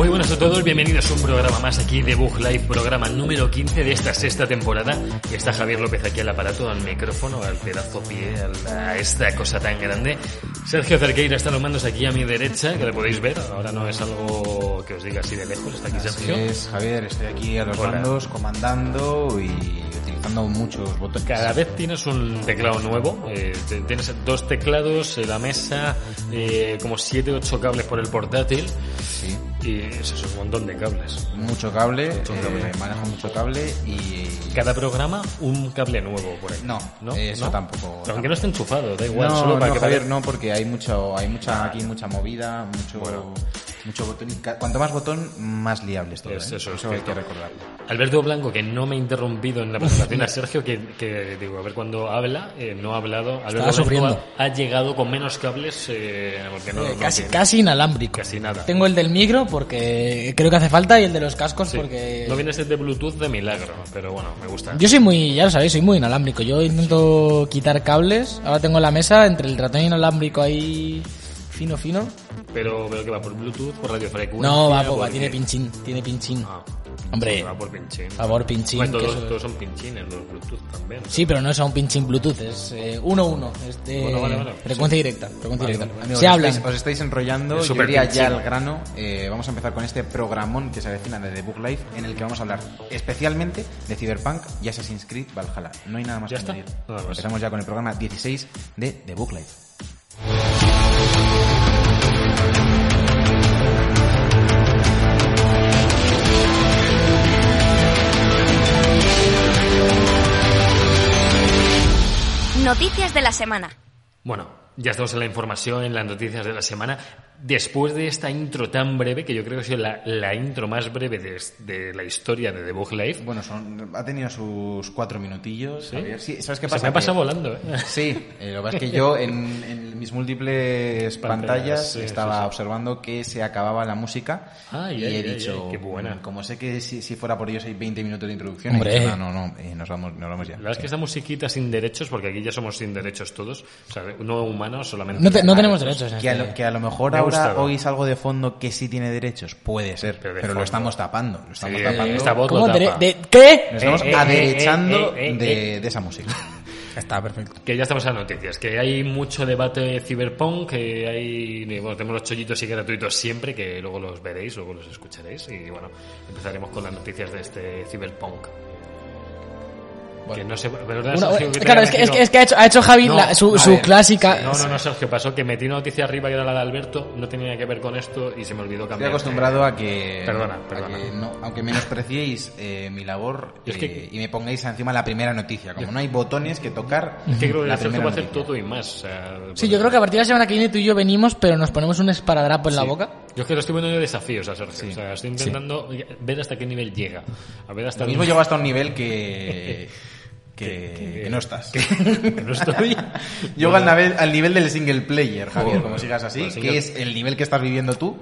Muy buenas a todos, bienvenidos a un programa más aquí de Bug Live, programa número 15 de esta sexta temporada. Está Javier López aquí al aparato, al micrófono, al pedazo pie, a esta cosa tan grande. Sergio Cerqueira está los mandos aquí a mi derecha, que lo podéis ver. Ahora no es algo que os diga así de lejos, está aquí Así Sergio. es, Javier, estoy aquí a los Hola. mandos comandando y utilizando muchos botones. Cada vez tienes un teclado nuevo, eh, tienes dos teclados, la mesa, eh, como 7 8 cables por el portátil Sí, y eso es un montón de cables. mucho cable, Mucho eh, cable. manejo mucho cable y... Cada programa un cable nuevo por ahí. No, eso ¿No? tampoco. Aunque no esté enchufado, da igual, no, solo para no, que Javier, no, porque hay mucho, hay mucha, aquí mucha movida, mucho, Bueno. Mucho botón. Y ca- cuanto más botón, más liable es todo. Es- ¿eh? eso es hay que recordarlo. Alberto Blanco, que no me ha interrumpido en la presentación a Sergio, que, que, digo, a ver cuando habla, eh, no ha hablado. Alberto Blanco sufriendo. Ha, ha llegado con menos cables, eh, porque no, Eh, no casi, casi inalámbrico. Casi nada. Tengo el del micro porque creo que hace falta y el de los cascos Sí. porque... No viene a ser de Bluetooth de milagro, pero bueno, me gusta. Yo soy muy, ya lo sabéis, soy muy inalámbrico. Yo intento quitar cables. Ahora tengo la mesa entre el ratón inalámbrico ahí fino, fino. Pero veo que va por Bluetooth, por radiofrecuencia. No, va, po- va, por tiene pinchín, tiene pinchín. Ah, Hombre, va por pinchín. favor, pinchín. Bueno, que todos, eso- todos son pinchines, los Bluetooth también. Sí, pero no es a un pinchín Bluetooth, es 1-1. es de Bueno, vale, vale. frecuencia directa. Frecuencia Vale, directa. vale. Amigos, Se os estáis, os estáis enrollando, Es yo súper iría ya al grano. Eh, vamos a empezar con este programón que se avecina de The Book Life, en el que vamos a hablar especialmente de Cyberpunk y Assassin's Creed Valhalla. No hay nada más ¿Ya que está? añadir. Empezamos ya con el programa 16 de The Book Life. Noticias de la semana. Bueno, ya estamos en la información, en las noticias de la semana. Después de esta intro tan breve, que yo creo que ha sido la, la intro más breve de, de la historia de The Bug Life, Bueno, son, ha tenido sus cuatro minutillos. ¿Sí? Sí, ¿sabes qué se pasa? me ha pasado Que- volando, ¿eh? Sí, eh, lo que pasa es que yo en, en mis múltiples Pantallas, sí, estaba observando que se acababa la música Ay, y he ay, dicho, ay, qué buena. "Mm, como sé que si, si fuera por ellos hay 20 minutos de introducción, Hombre. dicho, no, no, no, eh, nos, vamos, nos vamos ya. La verdad es que esta musiquita sin derechos, porque aquí ya somos sin derechos todos, o sea, no humanos, solamente. No, te- no tenemos derechos. Que a, este- lo, que a lo mejor ahora oís algo de fondo que sí tiene derechos, puede ser, Pero pero, de lo estamos tapando, lo estamos Sí, tapando. esta voz ¿Cómo? lo ¿De, tapa. de- qué? Nos estamos Eh, eh, aderechando eh, eh, eh, de, de esa música. Está perfecto. Que ya estamos en las noticias, que hay mucho debate ciberpunk, que hay, bueno, tenemos los chollitos y gratuitos siempre, que luego los veréis, luego los escucharéis, y bueno, empezaremos con las noticias de este ciberpunk. Que no sé, ¿verdad, Una- Sergio, que te claro, es que, es que, es que ha hecho, ha hecho Javi No, la- su, su ver, clásica. No, no, no, Sergio, pasó que metí una noticia arriba que era la de Alberto, no tenía que ver con esto y se me olvidó Estoy cambiar. acostumbrado a que, Perdona, a perdona. que no- aunque menospreciéis eh, mi labor Es eh, que- y me pongáis encima la primera noticia. Como no hay botones que tocar, Es que creo que la Sergio primera va a hacer noticia. todo y más. o sea, Sí, yo creo que a partir de la semana que viene tú y yo venimos, pero nos ponemos un esparadrapo en la boca. Yo es que lo estoy poniendo de desafíos a Sergio. O sea, estoy intentando ver hasta qué nivel llega. A ver hasta Lo mismo llego hasta un nivel que, que, que no estás. que no estoy. Llego al, nivel, al nivel del single player, Javier, como sigas así, Pues que es el nivel que estás viviendo tú,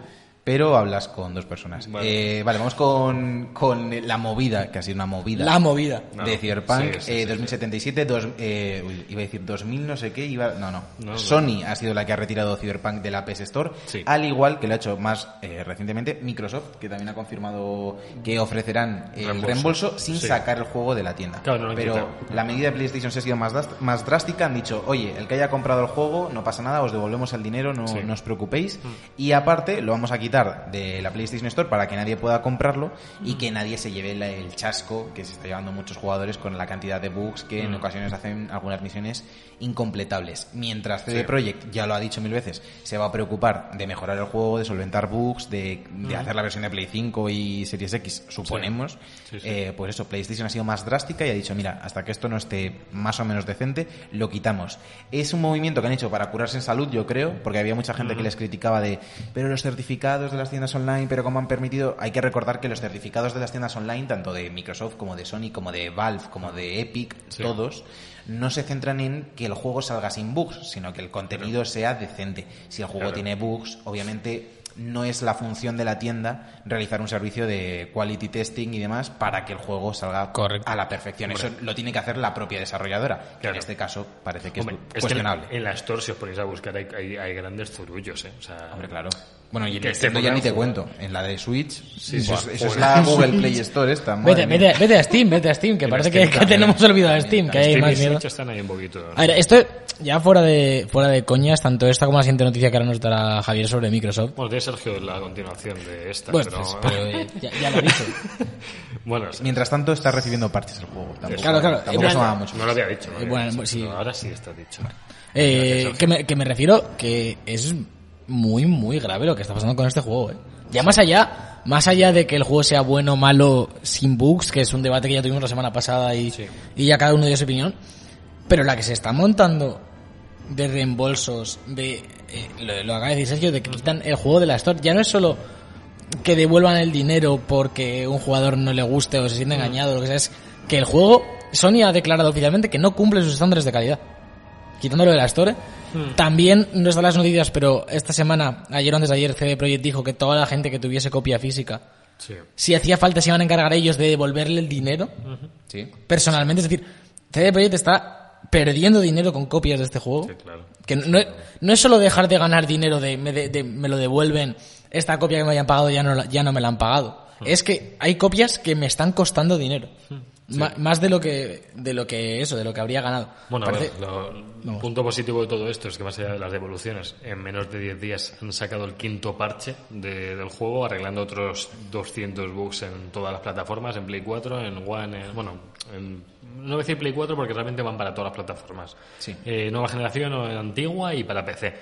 pero hablas con dos personas. Vale. Eh, vale, vamos con, con la movida, que ha sido una movida. La movida. No, de Cyberpunk sí, sí, eh, sí, 2077, dos, eh, uy, iba a decir 2000 no sé qué, iba, no, no, No, no. Sony ha sido la que ha retirado Cyberpunk de la PS Store, Sí. al igual que lo ha hecho más eh, recientemente Microsoft, que también ha confirmado que ofrecerán el Reembolso. reembolso, sin Sí. sacar el juego de la tienda. Claro, no Pero quitado. la medida de PlayStation se ha sido más, más drástica, han dicho, oye, el que haya comprado el juego, no pasa nada, os devolvemos el dinero, no, Sí. no os preocupéis, y aparte lo vamos a quitar quitar de la PlayStation Store para que nadie pueda comprarlo y que nadie se lleve el chasco que se está llevando muchos jugadores con la cantidad de bugs que en ocasiones hacen algunas misiones incompletables. Mientras CD Projekt, ya lo ha dicho mil veces, se va a preocupar de mejorar el juego, de solventar bugs, de, de hacer la versión de Play 5 y Series X, suponemos, Sí, sí. eh, pues eso, PlayStation ha sido más drástica y ha dicho, mira, hasta que esto no esté más o menos decente, lo quitamos. Es un movimiento que han hecho para curarse en salud, yo creo, porque había mucha gente que les criticaba de, pero los certificados de las tiendas online, pero cómo han permitido, hay que recordar que los certificados de las tiendas online, tanto de Microsoft como de Sony, como de Valve, como de Epic, Sí. todos, no se centran en que el juego salga sin bugs, sino que el contenido sea decente. Si el juego Claro. tiene bugs, obviamente no es la función de la tienda realizar un servicio de quality testing y demás para que el juego salga Correcto. a la perfección. Eso lo tiene que hacer la propia desarrolladora, que Claro. en este caso parece que Hombre, es cuestionable. en, en la Store, si os ponéis a buscar, hay, hay, hay grandes zurullos, ¿eh? O sea, Hombre, claro. Bueno, y en Que Nintendo ya ni te cuento. En la de Switch, Sí, eso, sí. es, eso es Joder. la Google Play Store esta. Vete, vete, vete a Steam, vete a Steam, que parece Steam que, que tenemos olvidado a Steam, que hay Steam y más Switch mierda. están ahí un poquito. A ver, esto ya fuera de fuera de coñas, tanto esta como la siguiente noticia que ahora nos dará Javier sobre Microsoft. Bueno, tiene Sergio la continuación de esta, Bueno, pero... pues, pero eh, ya, ya lo he dicho. bueno, sí. Mientras tanto, está recibiendo parches el juego. Tampoco, Claro, claro. Tampoco mucho. no lo había dicho. ¿no? Eh, bueno, sí. Pero ahora sí está dicho. Eh, que, me, que me refiero que es muy, muy grave lo que está pasando con este juego, eh. Ya más allá, más allá de que el juego sea bueno o malo sin bugs, que es un debate que ya tuvimos la semana pasada y, Sí. y ya cada uno dio su opinión, pero la que se está montando de reembolsos, de eh, lo, lo acaba de decir Sergio, de que quitan el juego de la Store, ya no es solo que devuelvan el dinero porque un jugador no le guste o se siente engañado, lo que sea, es que el juego, Sony ha declarado oficialmente que no cumple sus estándares de calidad. Quitándolo de la Store. También no están las noticias, pero esta semana, ayer o antes de ayer, CD Projekt dijo que toda la gente que tuviese copia física, Sí. si hacía falta, se iban a encargar ellos de devolverle el dinero Sí. personalmente. Es decir, CD Projekt está perdiendo dinero con copias de este juego. Sí, claro. Que no, no es solo dejar de ganar dinero de me, de- de- me lo devuelven, esta copia que me hayan pagado ya no, ya no me la han pagado. Es que hay copias que me están costando dinero. Ma- Más de lo que de lo que eso, de lo que habría ganado. Bueno, a Parece- ver, lo- el punto positivo de todo esto es que más allá de las devoluciones, en menos de 10 días han sacado el quinto parche de- del juego, arreglando otros 200 bugs en todas las plataformas, en Play 4, en One, en- bueno, en- no voy a decir Play 4 porque realmente van para todas las plataformas. Sí. Eh, nueva generación, antigua y para PC.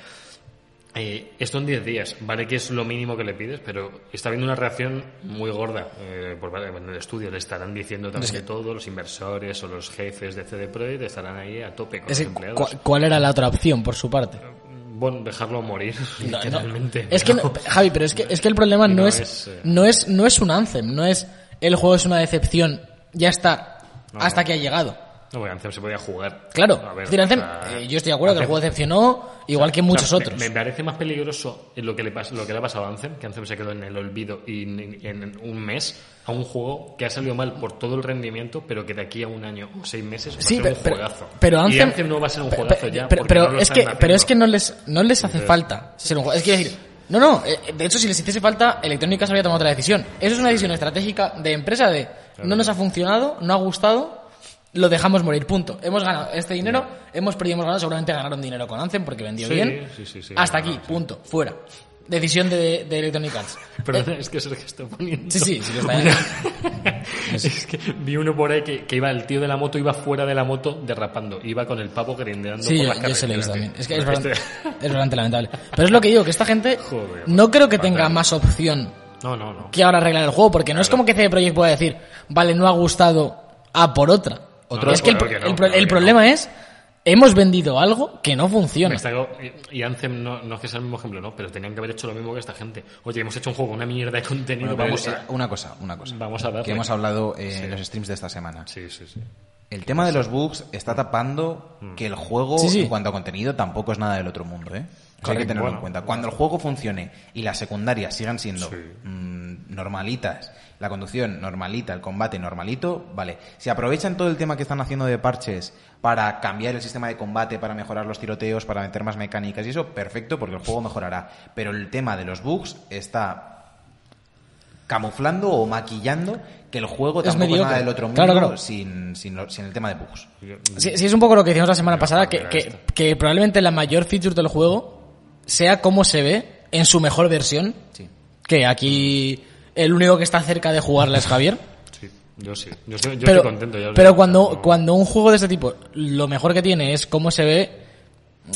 Eh, esto en 10 días, vale que es lo mínimo que le pides, pero está habiendo una reacción muy gorda. Eh, por, bueno, en el estudio le estarán diciendo también de todo, los inversores o los jefes de CD Projekt estarán ahí a tope con es los empleados. ¿cuál, cuál era la otra opción por su parte? Bueno, dejarlo morir, No, no. literalmente. Es que, no- Javi, pero es que, es que el problema no, es, es, eh, no es, no es un Anthem, no es el juego es una decepción, ya está, hasta que ha llegado. No, porque Anthem se podía jugar. Claro, A ver, es decir, Anthem, o sea, eh, yo estoy de acuerdo que el juego decepcionó, igual que O sea, muchos otros. Me, parece más peligroso lo que, le lo que le ha pasado a Anthem, que Anthem se quedó en el olvido y en, en un mes, a un juego que ha salido mal por todo el rendimiento, pero que de aquí a un año o seis meses va Sí, a ser pero, un pero, juegazo. pero y Anthem, Anthem no va a ser un juegazo ya. Pero, pero no es que, pero es que no les, no les hace falta ser un juego. Es que decir, no, no, eh, de hecho si les hiciese falta, Electronic Arts habría tomado otra decisión. Eso es una decisión estratégica de empresa de no nos ha funcionado, no ha gustado, lo dejamos morir, punto. Hemos ganado este dinero, hemos perdido, hemos ganado, seguramente ganaron dinero con Anthem porque vendió Sí, bien. sí, sí, sí, Hasta aquí, punto, fuera. Decisión de, de Electronic Arts. Perdón, es que Sergio está poniendo. Sí, sí, sí que está Una- es que vi uno por ahí que, que iba, el tío de la moto iba fuera de la moto derrapando. Iba con el pavo grindeando Sí, por yo, las yo se lo he visto también. Es que es bastante, Este- es bastante lamentable. Pero es lo que digo, que esta gente Joder, no creo que tenga más opción No, no, no. que ahora arreglar el juego, porque no es como que CD Projekt pueda decir, vale, no ha gustado, a por otra. Otro- es que el, claro que no, el pro- claro el que problema es, hemos vendido algo que no funciona. está- y Anthem no, no es que sea el mismo ejemplo, ¿no? Pero tenían que haber hecho lo mismo que esta gente. Oye, hemos hecho un juego una mierda de contenido, Bueno, vamos eh, a... Una cosa, una cosa. Vamos a darle. Que hemos hablado eh, Sí. en los streams de esta semana. Sí, sí, sí. El tema de los bugs está tapando que el juego, Sí, sí. en cuanto a contenido, tampoco es nada del otro mundo, ¿eh? Eso hay que Correcto, tenerlo bueno. en cuenta. Cuando el juego funcione y las secundarias sigan siendo Sí. mm, normalitas, la conducción normalita, el combate normalito, vale. Si aprovechan todo el tema que están haciendo de parches para cambiar el sistema de combate, para mejorar los tiroteos, para meter más mecánicas y eso, perfecto, porque el juego mejorará. Pero el tema de los bugs está camuflando o maquillando que el juego Es tampoco nada del otro mundo Claro, claro. Sin, sin, lo- sin el tema de bugs. Sí, sí, es un poco lo que decíamos la semana pasada, que, que, que probablemente la mayor feature del juego sea cómo se ve en su mejor versión Sí. Que aquí el único que está cerca de jugarla es Javier. Sí, yo sí. Yo, estoy- yo pero estoy contento. ya pero cuando, cuando un juego de este tipo, lo mejor que tiene es cómo se ve,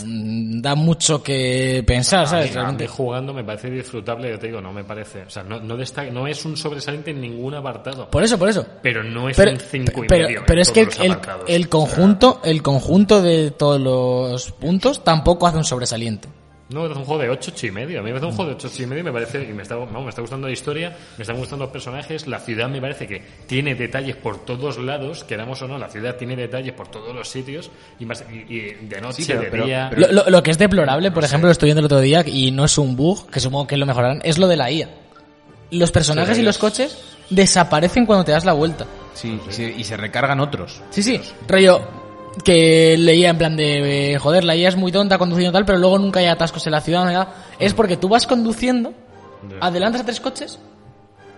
mm, da mucho que pensar, A ¿sabes? mí- a mí jugando me parece disfrutable, yo te digo, no me parece. O sea, no, no, destaca- no es un sobresaliente en ningún apartado. Por eso, por eso. pero no es Pero, un 5 y pero, medio. pero es que el, el conjunto, el conjunto de todos los puntos tampoco hace un sobresaliente. No, es un juego de 8, 8 y medio. A mí me parece un juego de 8, 8 y medio y me parece, y me está, vamos, me está gustando la historia, me están gustando los personajes, la ciudad me parece que tiene detalles por todos lados, queramos o no, la ciudad tiene detalles por todos los sitios y, más, y, y de noche, Sí, pero- de pero- día. pero- Lo, lo- lo que es deplorable, por ejemplo, lo estoy viendo el otro día y no es un bug, que supongo que lo mejorarán, es lo de la IA. Los personajes Sí, y los es- coches desaparecen cuando te das la vuelta. Sí, y se, y se recargan otros. Sí, sí, rollo que leía en plan de, eh, joder, la IA es muy tonta conduciendo tal, pero luego nunca hay atascos en la ciudad. no. Es porque tú vas conduciendo, adelantas a tres coches,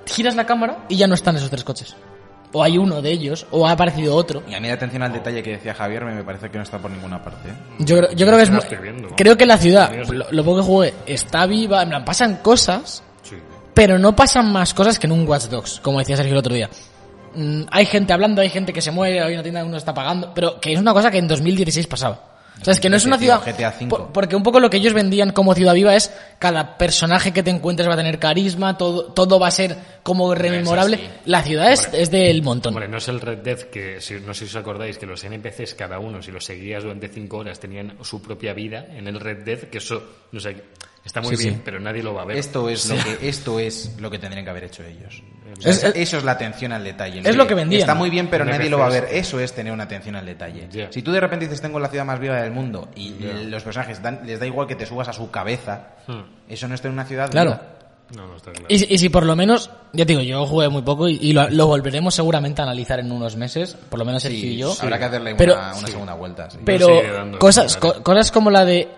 giras la cámara y ya no están esos tres coches. O hay uno de ellos, o ha aparecido otro. Y a mí la atención al detalle que decía Javier me, me parece que no está por ninguna parte. ¿eh? Yo, creo- yo creo que es... Lo mu- estoy viendo, ¿no? Creo que la ciudad, lo, lo poco que jugué, está viva, en plan, pasan cosas, Sí. pero no pasan más cosas que en un Watch Dogs, como decía Sergio el otro día. Mm, hay gente hablando, hay gente que se muere, hay una tienda que uno está pagando, pero que es una cosa que en 2016 pasaba. O sea, es que no es una ciudad... GTA V. por- porque un poco lo que ellos vendían como ciudad viva es cada personaje que te encuentres va a tener carisma, todo, todo va a ser como rememorable. La ciudad es, es del montón. Hombre, no es el Red Dead que, si, no sé si os acordáis, que los NPCs cada uno, si los seguías durante 5 horas, tenían su propia vida en el Red Dead, que eso, no sé, está muy Sí, bien, sí. pero nadie lo va a ver. Esto es lo que esto es lo que tendrían que haber hecho ellos. Es- es- eso es la atención al detalle. es lo que vendían. Está muy bien, pero nadie lo va a ver. Eso es tener una atención al detalle. Si tú de repente dices tengo la ciudad más viva del mundo y los personajes dan- les da igual que te subas a su cabeza, Hmm. eso no es tener una ciudad Claro. viva. No, no está claro. Y, si- y si por lo menos, ya te digo, yo jugué muy poco y, y lo, lo volveremos seguramente a analizar en unos meses, por lo menos Sergio Sí, y yo. habrá que hacerle Pero- una, una segunda vuelta. sí. Pero cosas, co- cosas como la de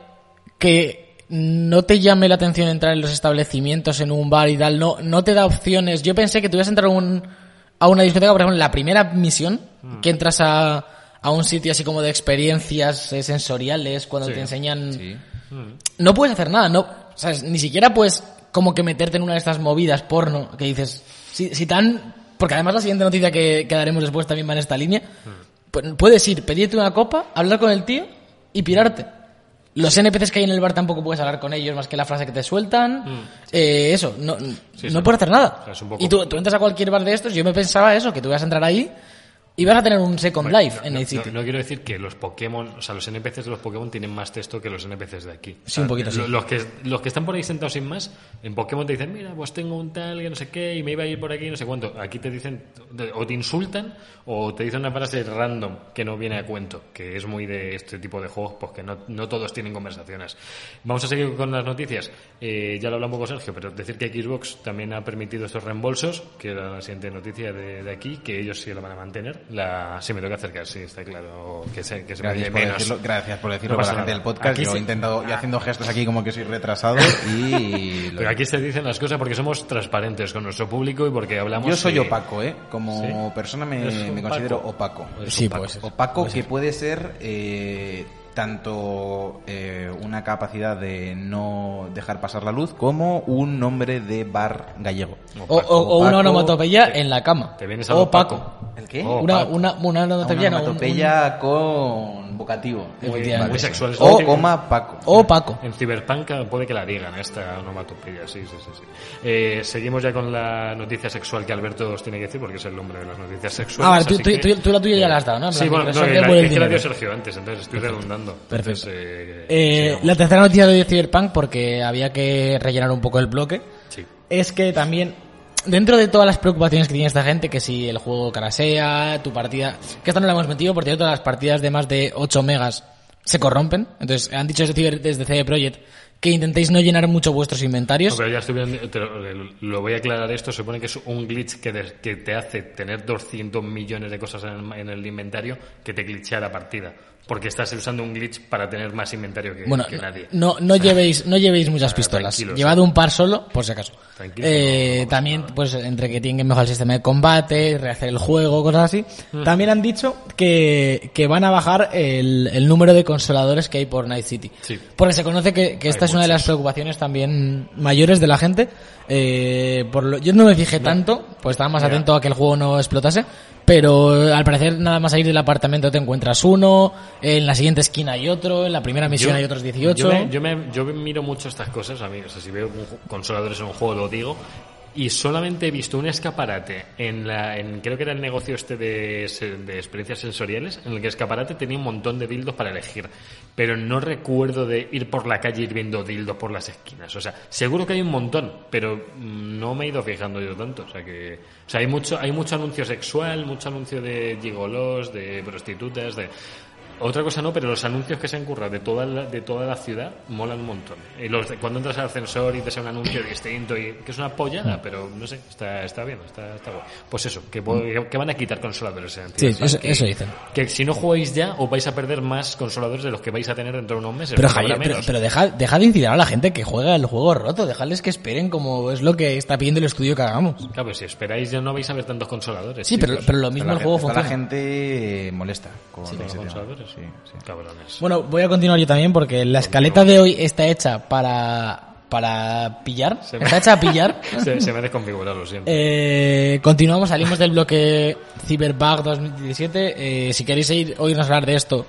que no te llame la atención entrar en los establecimientos, en un bar y tal, no, no te da opciones. Yo pensé que tú ibas a entrar a, un- a una discoteca, por ejemplo, en la primera misión, Mm. que entras a, a un sitio así como de experiencias eh, sensoriales, cuando Sí. te enseñan... Sí. No puedes hacer nada, no, ¿sabes? Ni siquiera puedes como que meterte en una de estas movidas porno que dices, si, si tan... Porque además la siguiente noticia que, que daremos después también va en esta línea. Pues puedes ir, pedirte una copa, hablar con el tío y pirarte. Los NPCs que hay en el bar tampoco puedes hablar con ellos más que la frase que te sueltan. Eh, eso, no, Sí, no sí. puedes hacer nada. O sea, es un poco- Y tú, tú entras a cualquier bar de estos, yo me pensaba eso, que tú ibas a entrar ahí y vas a tener un Second Bueno, Life no- en el sitio. No, no quiero decir que los Pokémon, o sea, los NPCs de los Pokémon tienen más texto que los NPCs de aquí. Sí, O sea, un poquito, sí. lo- Los que, los que están por ahí sentados sin más, en Pokémon te dicen, mira, pues tengo un tal que no sé qué y me iba a ir por aquí no sé cuánto. Aquí te dicen, o te insultan o te dicen una frase random que no viene a cuento, que es muy de este tipo de juegos, pues que no, no todos tienen conversaciones. Vamos a seguir con las noticias. Eh, ya lo hablamos con Sergio, pero decir que Xbox también ha permitido estos reembolsos, que era la siguiente noticia de, de aquí, que ellos sí lo van a mantener. La, sí, me toca acercar, sí, está claro. Que se, que se Gracias vaya por, menos. decirlo, gracias por decirlo No para la gente nada. del podcast. Aquí yo se- he intentado, yo haciendo gestos aquí como que soy retrasado y... lo- Pero aquí se dicen las cosas porque somos transparentes con nuestro público y porque hablamos. Yo soy opaco, ¿eh? Como ¿Sí? persona me, ¿Eres me opaco? considero opaco. Sí, opaco. pues. Opaco que puede ser eh, tanto eh, una capacidad de no dejar pasar la luz como un nombre de bar gallego. O, o- o una onomatopeya en la cama. Te vienes a o Paco. Paco. ¿El qué? Una, Paco. una, una onomatopeya, Una no, un- onomatopeya con vocativo. Muy, muy sexual. O que- coma Paco. o Paco. En Cyberpunk puede que la digan esta onomatopeya, sí, sí, sí. sí. Eh, seguimos ya con la noticia sexual que Alberto os tiene que decir porque es el nombre de las noticias sexuales. Ah, vale, tú, tú, que- tú- tú la tuya ya la has dado, ¿no? En Sí, bueno, no, la, por el es que la dio. Sergio antes, entonces estoy redundando. Perfecto. Entonces, eh, Eh, la tercera noticia de Cyberpunk, porque había que rellenar un poco el bloque, Sí. es que también, dentro de todas las preocupaciones que tiene esta gente, que si el juego carasea, tu partida, que esta no la hemos metido, porque todas las partidas de más de 8 megas se corrompen, entonces han dicho desde, CD Projekt que intentéis no llenar mucho vuestros No, inventarios. pero ya estoy viendo, te lo, lo voy a aclarar esto. Se supone que es un glitch que, de- que te hace tener 200 millones de cosas en el, en el inventario que te glitchea la partida. Porque estás usando un glitch para tener más inventario que, Bueno, que nadie. no, no llevéis, no llevéis muchas pistolas. Llevad un par solo, por si acaso. Eh, no también, pues, entre que tienen que mejorar el sistema de combate, rehacer el juego, cosas así. También han dicho que, que van a bajar el, el número de consoladores que hay por Night City. Sí. Porque se conoce que, que esta Hay es una de las preocupaciones también mayores de la gente. Eh, por lo, yo no me fijé tanto, pues estaba más atento a que el juego no explotase. Pero eh, al parecer nada más salir del apartamento te encuentras uno, en la siguiente esquina hay otro, en la primera misión Yo- hay otros 18. Yo, me, yo, me- yo miro mucho estas cosas, a mí, o sea, si veo un consoladores en un juego lo digo, y solamente he visto un escaparate en la, en, creo que era el negocio este de, de experiencias sensoriales, en el que escaparate tenía un montón de dildos para elegir, pero no recuerdo de ir por la calle ir viendo dildos por las esquinas, o sea, seguro que hay un montón, pero no me he ido fijando yo tanto, o sea que, o sea, hay mucho, hay mucho anuncio sexual, mucho anuncio de gigolos, de prostitutas, de otra cosa no, pero los anuncios que se han currado de toda la, de toda la ciudad molan un montón. Y los de- cuando entras al ascensor y te sale un anuncio distinto y que es una pollada, pero no sé, está, está bien, está, está guay. Pues eso, que, po- que van a quitar consoladores Sí, eso, que, eso dicen. que si no jugáis ya os vais a perder más consoladores de los que vais a tener dentro de unos meses. Pero, Javier, pero, pero deja, deja de incitar a la gente que juega el juego roto, dejadles que esperen como es lo que está pidiendo el estudio que hagamos. Claro, pues si esperáis ya no vais a ver tantos consoladores. Sí, pero, chicos. pero lo mismo el juego funciona. la gente molesta con los consoladores. Sí, sí. Cabrones. Bueno, voy a continuar yo también porque la escaleta de hoy está hecha para, para pillar. Se me- Está hecha a pillar. se, se me ha desconfigurado, lo siento. Eh, continuamos, salimos del bloque Cyberbug 2017. Eh, si queréis ir, oírnos hablar de esto,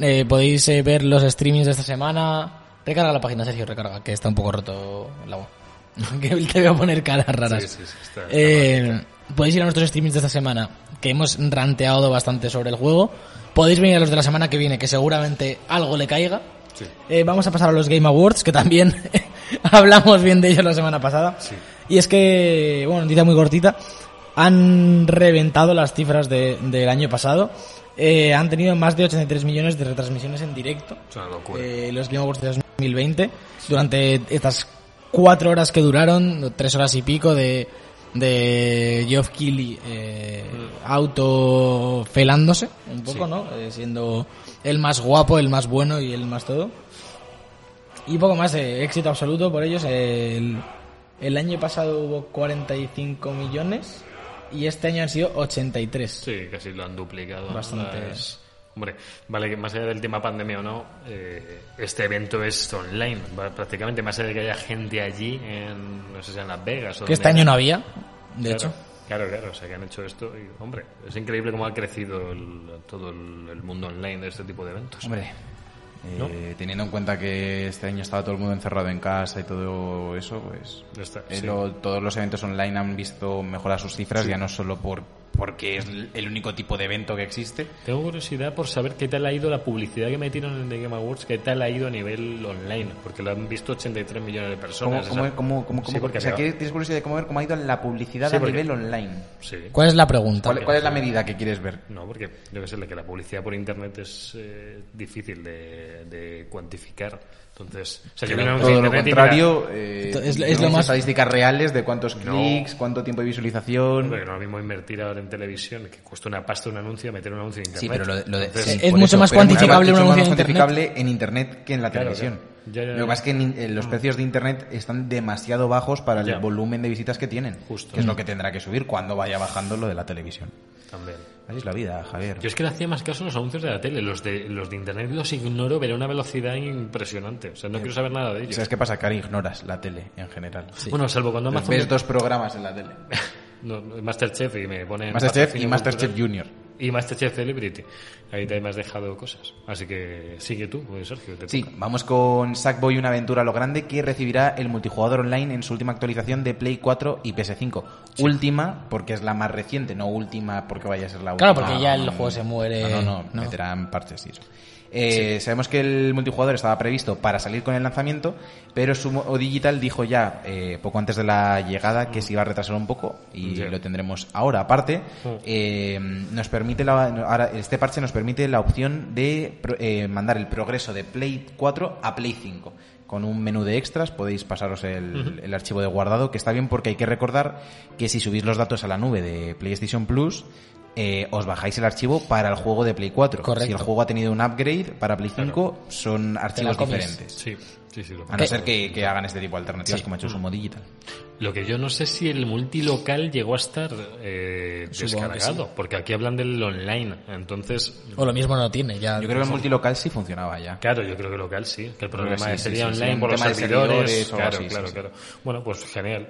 eh, podéis eh, ver los streamings de esta semana. Recarga la página, Sergio, recarga, que está un poco roto el agua. que te voy a poner caras raras. Sí, sí, sí, está- está Eh, podéis ir a nuestros streamings de esta semana, que hemos ranteado bastante sobre el juego. Podéis venir a los de la semana que viene, que seguramente algo le caiga. Sí. Eh, vamos a pasar a los Game Awards, que también hablamos bien de ellos la semana pasada. Sí. Y es que, bueno, noticia muy cortita, han reventado las cifras de- del año pasado. Eh, han tenido más de 83 millones de retransmisiones en directo. Es una locura. eh, los Game Awards de 2020. Durante estas cuatro horas que duraron, tres horas y pico de, de Geoff Keighley eh, autofelándose un poco, Sí. ¿no? Eh, siendo el más guapo, el más bueno y el más todo. Y poco más, eh, éxito absoluto por ellos. El, el año pasado hubo 45 millones y este año han sido 83. Sí, casi lo han duplicado. Bastante. Las- Hombre, vale que más allá del tema pandemia o no, eh, este evento es online, va- prácticamente, más allá de que haya gente allí, en, no sé si en Las Vegas o Que este año no había, de Claro, hecho. Claro, claro, o sea que han hecho esto y, hombre, es increíble cómo ha crecido el- todo el, el mundo online de este tipo de eventos. Hombre, eh, ¿No? teniendo en cuenta que este año estaba todo el mundo encerrado en casa y todo eso, pues está, eh, sí. lo- todos los eventos online han visto mejorar sus cifras, ya no solo por porque es el único tipo de evento que existe. Tengo curiosidad por saber qué tal ha ido la publicidad que metieron en The Game Awards, qué tal ha ido a nivel online, porque lo han visto 83 millones de ¿Cómo, personas. cómo, cómo, cómo, Sí, porque o sea, había- ¿qué- ¿tienes curiosidad de cómo ver cómo ha ido la publicidad Sí, a porque- nivel online? Sí. ¿Cuál es la pregunta? ¿Cuál, cuál es la medida que quieres ver? No, porque debe ser que la publicidad por internet es eh, difícil de, de cuantificar. Entonces, o sea, yo anuncio Todo lo internet contrario, eh, Es- es lo tenemos más- estadísticas reales de cuántos No. clics, cuánto tiempo de visualización. porque no es lo mismo invertir ahora en televisión, que cuesta una pasta un anuncio, meter un anuncio en internet. Sí, pero lo de, lo de- Entonces, sí, Es mucho más pero cuantificable un más anuncio en cuantificable en internet que en la Claro, televisión. claro. Ya, ya, Lo que pasa es que en en los precios de internet están demasiado bajos para el Ya. volumen de visitas que tienen, Justo. que es lo que tendrá que subir cuando vaya bajando lo de la televisión. también. Así es la vida, Javier. Yo es que le hacía más caso a los anuncios de la tele, los de, los de internet los ignoro, pero a una velocidad impresionante. O sea, no quiero saber nada de ellos. ¿Sabes qué pasa? Que ahora ignoras la tele en general. Bueno, salvo cuando Amazon... Ves dos programas en la tele. No, Masterchef y me ponen... Masterchef y Masterchef. Junior. Y Masterchef Celebrity. Ahí te me has dejado cosas. Así que sigue tú, pues, Sergio. Te Sí, toca. vamos con Sackboy una aventura a lo grande que recibirá el multijugador online en su última actualización de Play 4 y PS5. Última porque es la más reciente, no última porque vaya a ser la última. Claro, porque ya el juego se muere. No, no, no, ¿no? meterán parches y eso. Eh, Sabemos que el multijugador estaba previsto para salir con el lanzamiento, pero Sumo Digital dijo ya eh, poco antes de la llegada que se iba a retrasar un poco y lo tendremos ahora. Aparte, Mm. eh, nos permite la, ahora este parche nos permite la opción de eh, mandar el progreso de Play 4 a Play 5. Con un menú de extras podéis pasaros el, el archivo de guardado, que está bien porque hay que recordar que si subís los datos a la nube de PlayStation Plus, eh, os bajáis el archivo para el juego de Play 4. Correcto. Si el juego ha tenido un upgrade para Play 5, son archivos diferentes. Sí, sí, sí. Lo, A no ser que, que hagan este tipo de alternativas como ha hecho Sumo Digital. lo que yo no sé si el multilocal llegó a estar eh, descargado, porque aquí hablan del online, entonces... O lo mismo no tiene, ya. Yo creo que el multilocal sí funcionaba ya. Claro, yo creo que local sí, que el problema sería sí, sí, online sí, por los servidores. servidores claro, así, claro, sí, claro. Bueno, pues genial.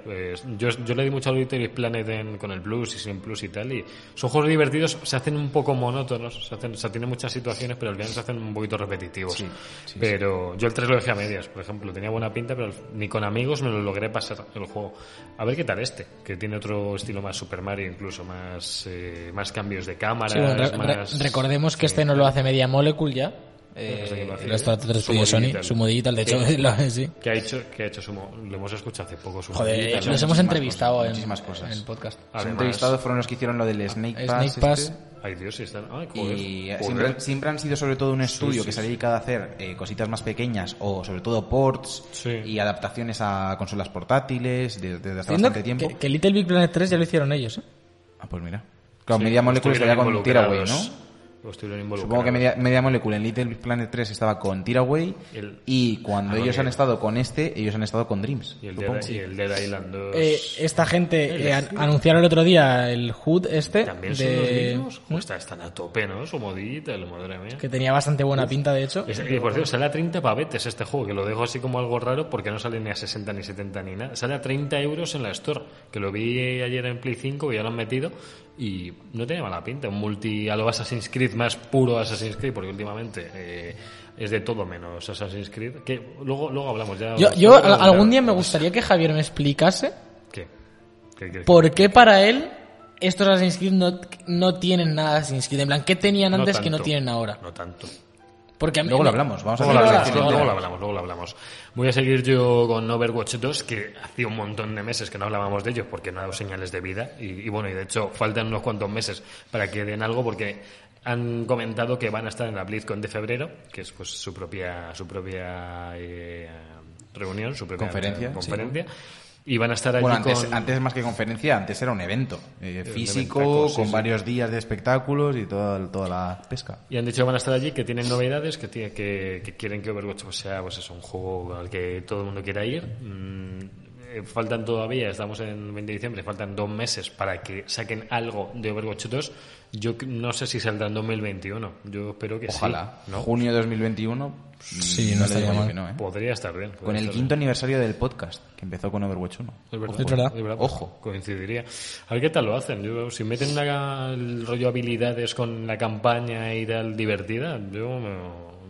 Yo, yo le di mucho al Little Planet en- con el Plus y sin Plus y tal, y son juegos divertidos, se hacen un poco monótonos, se hacen, o sea, tienen muchas situaciones, pero al final se hacen un poquito repetitivos. Sí, sí, pero yo el 3 lo dejé a medias, por ejemplo, tenía buena pinta, pero ni con amigos me lo logré pasar el juego. A ver qué tal este, que tiene otro estilo más Super Mario, incluso más, eh, más cambios de cámara. Sí, bueno, re- re- más... recordemos que sí, este no lo hace Media Molecule ya. Eh, Eso que lo Sony, Digital. Sumo Digital, de hecho, Sí. lo- sí. ¿Qué ha hecho, qué ha hecho Sumo? Lo hemos escuchado hace poco. Sumo Joder, Digital, los ¿no? hemos entrevistado cosas, en, muchísimas cosas. en el podcast. Los entrevistados fueron los que hicieron lo del Snake Pass. Snake Pass. este. Ay, Dios, sí están. Ay, joder. Y Joder. siempre, siempre han sido sobre todo un estudio sí, que se ha dedicado a hacer eh, cositas más pequeñas o sobre todo ports Sí. y adaptaciones a consolas portátiles desde, desde hace bastante tiempo. que, que Little Big Planet 3 ya lo hicieron ellos, ¿eh? Ah, pues mira. Claro, Sí, Media Molecule estaría con Tiraway, involucrados. ¿no? O estuvieron involucrados. Supongo que Media, Media Molecule en Little Planet 3 estaba con Tiraway El- y cuando Ah, ellos ok. han estado con este, ellos han estado con Dreams. Y el. Dead, y el Dead Island 2. Eh, esta gente eh, an- anunciaron el otro día el HUD este ¿También son los de, mismos? Jo, está- están a tope, ¿no? Su modita, madre mía. que tenía bastante buena pinta de hecho. Es- y por cierto, sale a 30 pavetes este juego, que lo dejo así como algo raro porque no sale ni a 60 ni 70 ni nada. Sale a 30 euros en la Store, que lo vi ayer en Play 5, que ya lo han metido, y no tenía mala pinta. Un multi a lo Assassin's Creed más puro Assassin's Creed, porque últimamente eh, es de todo menos Assassin's Creed. Que luego, luego hablamos ya. Yo, yo al- algún día me gustaría que Javier me explicase ¿Qué? ¿Qué quieres por qué para él estos Assassin's Creed no, no tienen nada de Assassin's Creed. En plan, ¿qué tenían No antes que no tienen ahora? No tanto. Porque Luego lo hablamos, vamos a Luego la hablamos, luego, lo hablamos, luego lo hablamos. Voy a seguir yo con Overwatch 2, que hacía un montón de meses que no hablábamos de ellos porque no ha dado señales de vida. Y, y bueno, y de hecho faltan unos cuantos meses para que den algo porque han comentado que van a estar en la BlizzCon de febrero, que es pues su propia, su propia eh, reunión, su propia Conferencia, conferencia. Y van a estar allí Bueno, antes, con... antes más que conferencia, antes era un evento eh, físico, sí, con sí. varios días de espectáculos y toda, toda la pesca. Y han dicho que van a estar allí, que tienen novedades, que, tiene, que, que quieren que Overwatch pues, sea pues eso, un juego al que todo el mundo quiera ir. Mm, faltan todavía, estamos en 20 de diciembre, faltan dos meses para que saquen algo de Overwatch 2. Yo no sé si saldrá en 2021. Yo espero que Ojalá. sí. ¿no? Junio de 2021. Sí, no estaría mal. ¿eh? Podría estar bien. podría Con el quinto aniversario del podcast, que empezó con Overwatch 1. Es verdad, Es verdad. pues, Ojo. Coincidiría. A ver qué tal lo hacen. Yo, si meten una- el rollo habilidades con la campaña y tal divertida, yo me,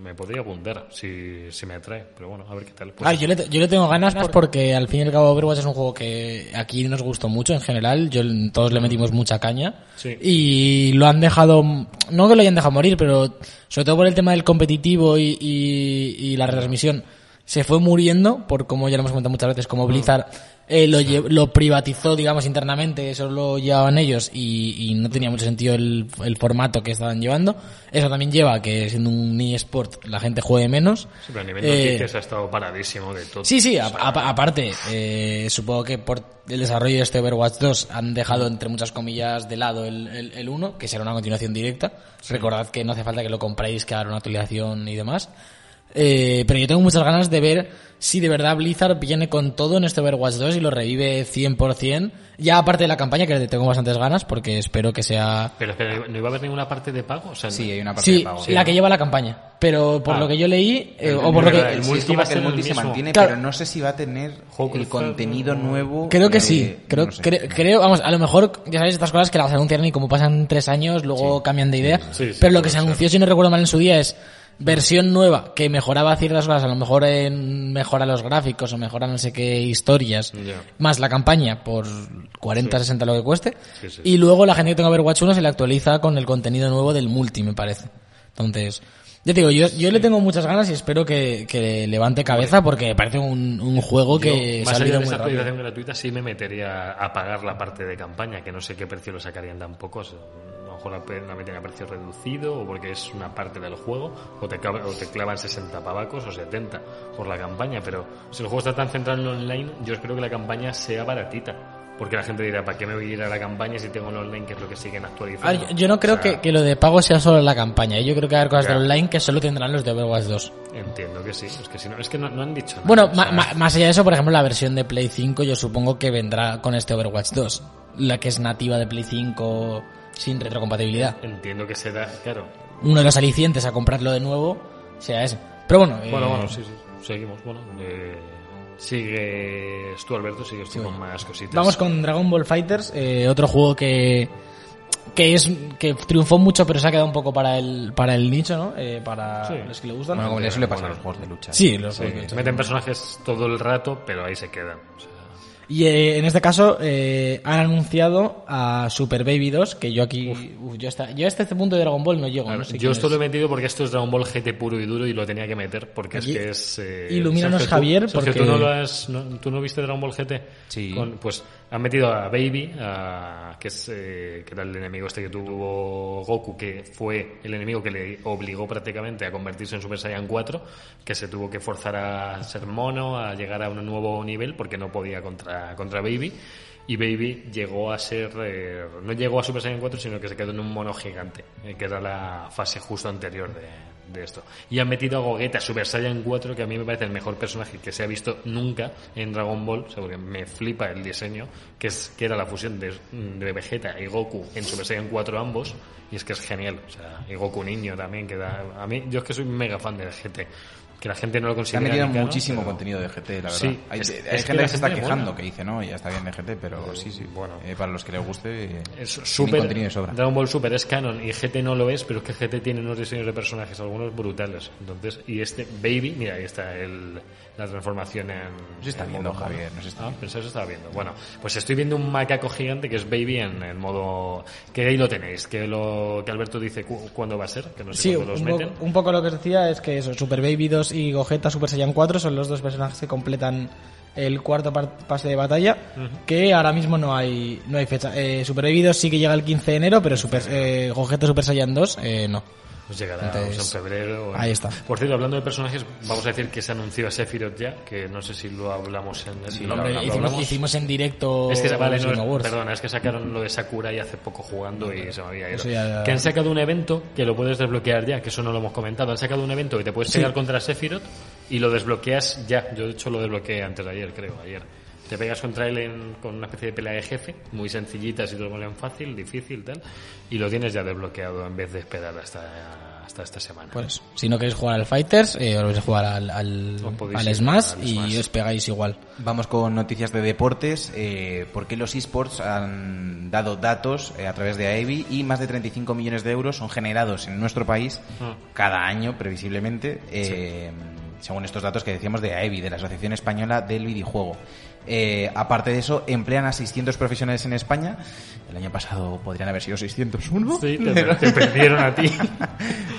me podría apuntar si, si me atrae. Pero bueno, a ver qué tal. Pues Ah, yo, le, yo le tengo ganas porque al fin y al cabo Overwatch es un juego que aquí nos gustó mucho en general. Yo, todos le metimos mucha caña. Sí. Y lo han dejado, no que lo hayan dejado morir, pero sobre todo por el tema del competitivo y, y, y la retransmisión, se fue muriendo por como ya lo hemos comentado muchas veces, como Blizzard eh, lo, lle- lo privatizó, digamos, internamente, eso lo llevaban ellos y, y no tenía mucho sentido el, el formato que estaban llevando. Eso también lleva a que siendo un eSport la gente juegue menos. Sí, pero a nivel Eh, noticias ha estado paradísimo de todo. Sí, sí, a- a- aparte, eh, supongo que por el desarrollo de este Overwatch 2 han dejado entre muchas comillas de lado el, el, el 1, que será una continuación directa. Recordad que no hace falta que lo compréis, que haga una actualización y demás. Eh, pero yo tengo muchas ganas de ver si de verdad Blizzard viene con todo en este Overwatch 2 y lo revive 100%. Ya aparte de la campaña, que le tengo bastantes ganas, porque espero que sea... Pero espera, ¿no iba a haber ninguna parte de pago? O sea, Sí, hay una parte Sí, de pago. la que lleva la campaña. Pero por Ah. lo que yo leí, eh, o por lo que... el multi va a ser el el multi se mismo. mantiene, Claro. pero no sé si va a tener el contenido nuevo. Creo que sí, creo, no sé. cre- creo, vamos, a lo mejor, ya sabéis, estas cosas que las anuncian y como pasan tres años, luego cambian de idea. Sí, sí, pero lo que se ser. anunció, si no recuerdo mal en su día, es versión nueva que mejoraba ciertas cosas, a lo mejor en, mejora los gráficos o mejora no sé qué historias, Ya. más la campaña por 40, 60 lo que cueste. Sí, sí, y luego la gente que tenga Overwatch 1 se le actualiza con el contenido nuevo del multi, me parece. Entonces, ya te digo, yo, yo le tengo muchas ganas y espero que, que levante cabeza porque me parece un, un juego que Yo, se ha salido muy rápido. gratuita, sí me metería a pagar la parte de campaña, que no sé qué precio lo sacarían tampoco. o sea, mejor la, la meten a precio reducido, o porque es una parte del juego, o te, o te clavan 60 pavacos o 70 por la campaña. Pero si el juego está tan centrado en lo online, yo espero que la campaña sea baratita. porque la gente dirá, ¿para qué me voy a ir a la campaña si tengo el online que es lo que siguen actualizando? ver, yo- no creo O sea, que, que lo de pago sea solo la campaña. ¿eh? Yo creo que va a haber cosas Ya. de online que solo tendrán los de Overwatch 2. Entiendo que sí, es que si no, es que no, no han dicho nada. Bueno, o ma- sea, ma- más allá de eso, por ejemplo, la versión de Play 5 yo supongo que vendrá con este Overwatch 2. La que es nativa de Play 5 sin retrocompatibilidad. Entiendo que será, claro. Uno de los alicientes a comprarlo de nuevo sea ese. Pero bueno, eh, Bueno, bueno, sí, sí, seguimos. Bueno, eh, sigues tú, Alberto, sigues tú con más cositas. Vamos con Dragon Ball Fighters, eh, otro juego que que es que triunfó mucho pero se ha quedado un poco para el para el nicho, ¿no? Eh, para Sí. los que le gustan. Bueno, como le suele pasar a Bueno. los juegos de lucha. Sí, los Sí, juegos que- meten personajes todo el rato, pero ahí se quedan. o sea, Y eh, en este caso eh, han anunciado a Super Baby 2, que yo aquí uf, yo hasta yo hasta este punto de Dragon Ball no llego, no sé yo esto es. lo he metido porque esto es Dragon Ball GT puro y duro y lo tenía que meter porque Aquí- es que es... eh, ilumínanos, Sergio, tú- Javier, Sergio, porque- ¿tú no, lo has, no- ¿tú no viste Dragon Ball GT? Sí. Con- pues han metido a Baby, que, es, eh, era el enemigo este que tuvo Goku, que fue el enemigo que le obligó prácticamente a convertirse en Super Saiyan 4, que se tuvo que forzar a ser mono, a llegar a un nuevo nivel porque no podía contra, contra Baby. Y Baby llegó a ser, eh, no llegó a Super Saiyan 4, sino que se quedó en un mono gigante, eh, que era la fase justo anterior de, Y han metido a Gogeta Super Saiyan 4, que a mí me parece el mejor personaje que se ha visto nunca en Dragon Ball, o sea, porque me flipa el diseño, que es que era la fusión de, de Vegeta y Goku en Super Saiyan 4 ambos, y es que es genial, o sea, y Goku niño también, que da, a mí, yo es que soy mega fan del GT, que la gente no lo Se ha metido muchísimo pero- contenido de GT, la verdad. Sí, hay es- hay es gente que que, se está quejando, buena. que dice, no, ya está bien de GT, pero sí, sí. bueno. Eh, para los que les guste, eh, Es super, contenido de sobra. Dragon Ball Super es canon y GT no lo es, pero es que GT tiene unos diseños de personajes, algunos brutales. Entonces, y este Baby, mira, ahí está el, la transformación en. No se está en viendo, modo- Javier, no se está Ah, viendo. pensaba que se estaba viendo. Bueno, pues estoy viendo un macaco gigante que es Baby en el modo. Que ahí lo tenéis, que lo que Alberto dice cu- cuándo va a ser, que no sé Sí, cuándo los un, meten. un poco lo que decía es que eso, Super Baby 2 y Gogeta Super Saiyan 4 son los dos personajes que completan el cuarto pase de batalla, que ahora mismo no hay no hay fecha. Eh, Super 2 sí que llega el 15 de enero, pero Super eh, Gogeta Super Saiyan 2 eh, no. Pues llegará Entonces, en febrero. en- ahí está. Por cierto, hablando de personajes, vamos a decir que se anunció a Sephiroth ya, que no sé si lo hablamos en el. Sí, ¿lo Hombre, hablamos? ¿Lo hicimos, hablamos? hicimos en directo Es que vale, no, perdona, es que sacaron lo de Sakurai hace poco jugando y se me había ido. Ya- Que han sacado un evento que lo puedes desbloquear ya, que eso no lo hemos comentado. Han sacado un evento que te puedes pegar contra Sephiroth y lo desbloqueas ya. Yo de hecho lo desbloqueé antes de ayer, creo, ayer. Te pegas contra él en- con una especie de pelea de jefe, muy sencillita si te lo ponen fácil, difícil, tal, y lo tienes ya desbloqueado en vez de esperar hasta, hasta esta semana. Pues si no queréis jugar al Fighters, eh, os vais a jugar al, al, al Smash al y Smash. os pegáis igual. Vamos con noticias de deportes. Eh, ¿Por qué los esports han dado datos eh, a través de AEBI y más de 35 millones de euros son generados en nuestro país Ah. cada año, previsiblemente, eh, según estos datos que decíamos de AEBI, de la Asociación Española del Videojuego? Eh, aparte de eso, emplean a 600 profesionales en España. El año pasado podrían haber sido 601. Sí, te, te perdieron a ti.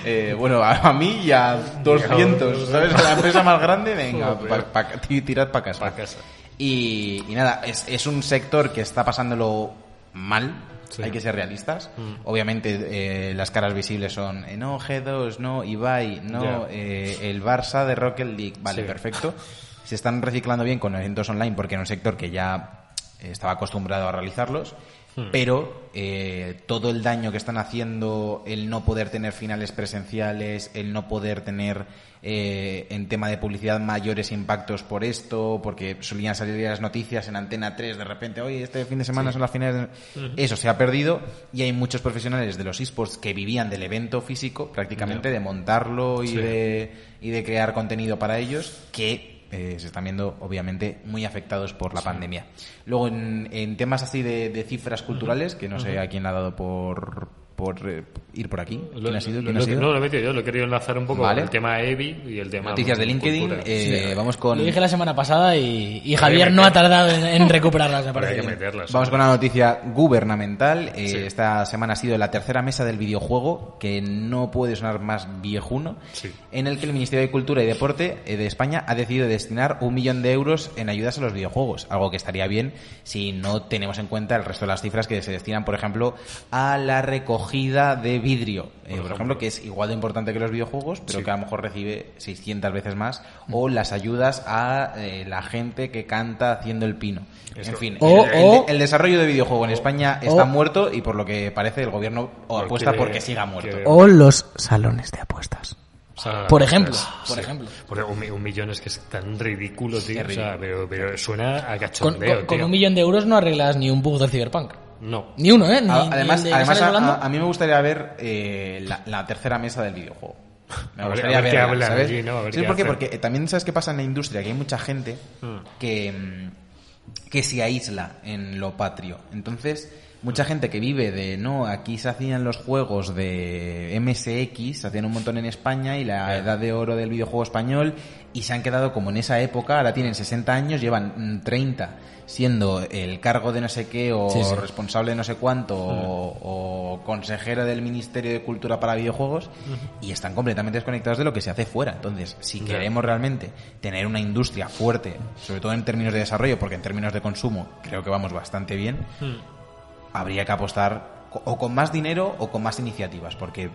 Eh, bueno, a, a mí y a 200, ¿sabes? A la empresa más grande, venga, pa- pa- ti- tirad para casa. Pa' casa. Y, y nada, es, es un sector que está pasándolo mal, Sí. hay que ser realistas. Obviamente eh, las caras visibles son, eh, no, G2, no, Ibai, no, eh, el Barça de Rocket League, vale, Sí. perfecto. Se están reciclando bien con eventos online porque era un sector que ya estaba acostumbrado a realizarlos. Hmm. Pero eh, todo el daño que están haciendo, el no poder tener finales presenciales, el no poder tener eh, en tema de publicidad mayores impactos por esto, porque solían salir las noticias en Antena 3 de repente, oye, este fin de semana son las finales. de-". Eso se ha perdido y hay muchos profesionales de los esports que vivían del evento físico, prácticamente, de montarlo y, Sí. de, y de crear contenido para ellos, que eh, se están viendo obviamente muy afectados por la pandemia. Luego en, en temas así de, de cifras culturales, que no sé a quién le ha dado por, por eh, ir por aquí. ¿Quién ha sido? ¿Quién lo- ha sido? No, lo he metido yo, lo he querido enlazar un poco Vale. con el tema Evi y el tema Noticias de LinkedIn. cultura. eh, vamos con Lo dije la semana pasada y, Javier no ha tardado en, en recuperarlas, me Pero hay parece. que meterlas. Vamos con una noticia gubernamental. Eh, Sí. Esta semana ha sido la tercera mesa del videojuego, que no puede sonar más viejuno, Sí. en el que el Ministerio de Cultura y Deporte eh, de España ha decidido destinar un millón de euros en ayudas a los videojuegos, algo que estaría bien si no tenemos en cuenta el resto de las cifras que se destinan, por ejemplo, a la recogida de vidrio, eh, por, ejemplo, que es igual de importante que los videojuegos, pero que a lo mejor recibe 600 veces más, o las ayudas a eh, la gente que canta haciendo el pino. En fin, O- el, el- o- el desarrollo de videojuego en España está o- muerto y por lo que parece el gobierno apuesta quiere- porque siga muerto. quiere- O los salones de apuestas. O sea, Por ejemplo, pues, por sí. ejemplo. Un, un millón es que es tan ridículo, tío. Es O sea, pero, pero suena a Con, cachondeo, con- con tío. un millón de euros no arreglas ni un bug de Cyberpunk. No. Ni uno, ¿eh? Ni, A- ni además, además a, mí me gustaría ver eh, la, la tercera mesa del videojuego. Me A ver- gustaría verla, ¿sabes? allí, ¿no? A ver ¿Sabes qué por qué? Porque eh, también sabes qué pasa en la industria, que hay mucha gente Hmm. que, mm, que se aísla en lo patrio. Entonces, mucha gente que vive de, no, aquí se hacían los juegos de MSX, se hacían un montón en España y la edad de oro del videojuego español y se han quedado como en esa época, ahora tienen 60 años, llevan mm, 30 siendo el cargo de no sé qué o Sí, sí. responsable de no sé cuánto o, o consejero del Ministerio de Cultura para videojuegos y están completamente desconectados de lo que se hace fuera. Entonces, si queremos realmente tener una industria fuerte, sobre todo en términos de desarrollo, porque en términos de consumo creo que vamos bastante bien, Hmm. habría que apostar o con más dinero o con más iniciativas, porque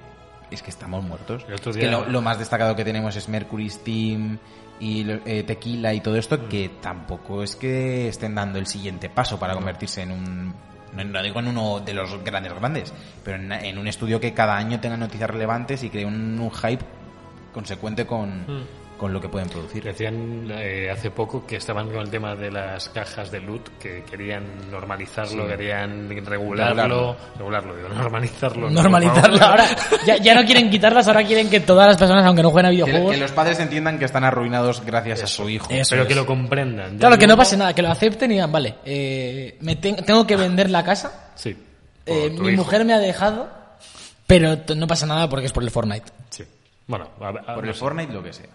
es que estamos muertos. Es que lo más destacado que tenemos es Mercury Steam y eh, Tequila y todo esto, que tampoco es que estén dando el siguiente paso para convertirse en un... No, digo en uno de los grandes grandes, pero en, en un estudio que cada año tenga noticias relevantes y cree un, un hype consecuente con, con lo que pueden producir. Decían eh, hace poco que estaban con el tema de las cajas de loot, que querían normalizarlo, Sí. querían regularlo, regularlo, digo, normalizarlo. Normalizarlo ahora. Ya, ya no quieren quitarlas, ahora quieren que todas las personas, aunque no jueguen a videojuegos. que los padres entiendan que están arruinados gracias a su hijo. Eso Pero es. que lo comprendan. Claro, que no pase nada, que lo acepten y digan, vale, eh, me ten- tengo que vender la casa, Sí. eh, mi hijo. mujer me ha dejado, pero no pasa nada porque es por el Fortnite. Sí. Bueno, a, a- Por no el sé. Fortnite lo que sea.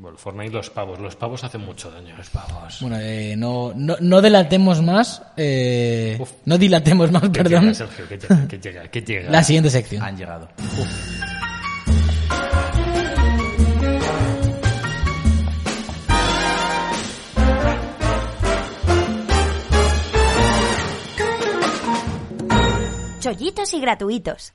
Bueno, Fortnite los pavos. Los pavos hacen mucho daño. Los pavos. Bueno, eh, no, no, no delatemos más, eh, Uf. no dilatemos más, ¿Qué perdón, llega, Sergio? ¿Qué llega? ¿Qué llega? ¿Qué llega? la siguiente sección. Han llegado. Chollitos y gratuitos.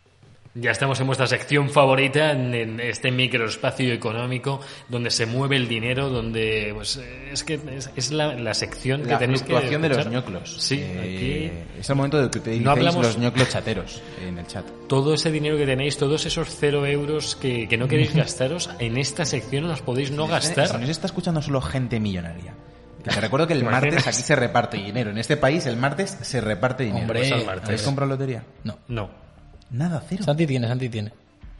Ya estamos en vuestra sección favorita, en, este microespacio económico, donde se mueve el dinero, donde pues, eh, es que es, es la, la sección que La tenéis que de los ñoclos. Sí, Eh, Es el momento de que utilicéis hablamos- los ñoclos chateros en el chat. aquí todo ese dinero que tenéis, todos esos cero euros que, que no queréis gastaros, en esta sección los podéis no nos gastar. está escuchando solo gente millonaria. Que te recuerdo que el martes aquí se reparte dinero. En este país el martes se reparte dinero. Hombre, ¿Habéis comprado lotería? No. No. Nada, cero. Santi tiene, Santi tiene.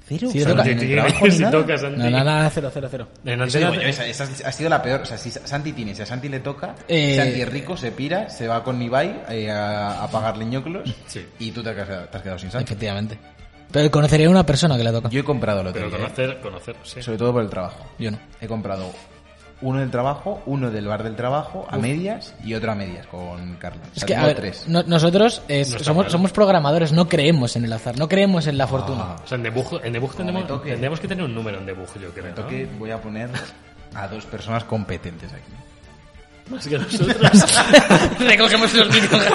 Cero. Si toca- trabajo si nada. tocas, Santi. No, no, nada, cero, cero, cero. Eso digo yo, esa, esa ha sido la peor. O sea, si Santi tiene, si a Santi le toca, Eh, Santi es rico, se pira, se va con Ibai eh, a, a pagarle ñoclos Sí. y tú te has, quedado- te has quedado sin Santi. Efectivamente. Pero conocería a una persona que le toca. Yo he comprado Pero lotería, ¿eh? conocer, conocer, sí. sobre todo por el trabajo. Yo no. He comprado uno del trabajo, uno del bar del trabajo, a medias y otro a medias con Carlos. Es O sea, que, a ver, tres. no- nosotros eh, No somos, mal. somos programadores, no creemos en el azar, no creemos en la fortuna. O sea, en debug, en debug toque. tendremos que tener un número en debug, yo creo. Me ¿no? toque, voy a poner a dos personas competentes aquí. Más que nosotros. Recogemos los micros.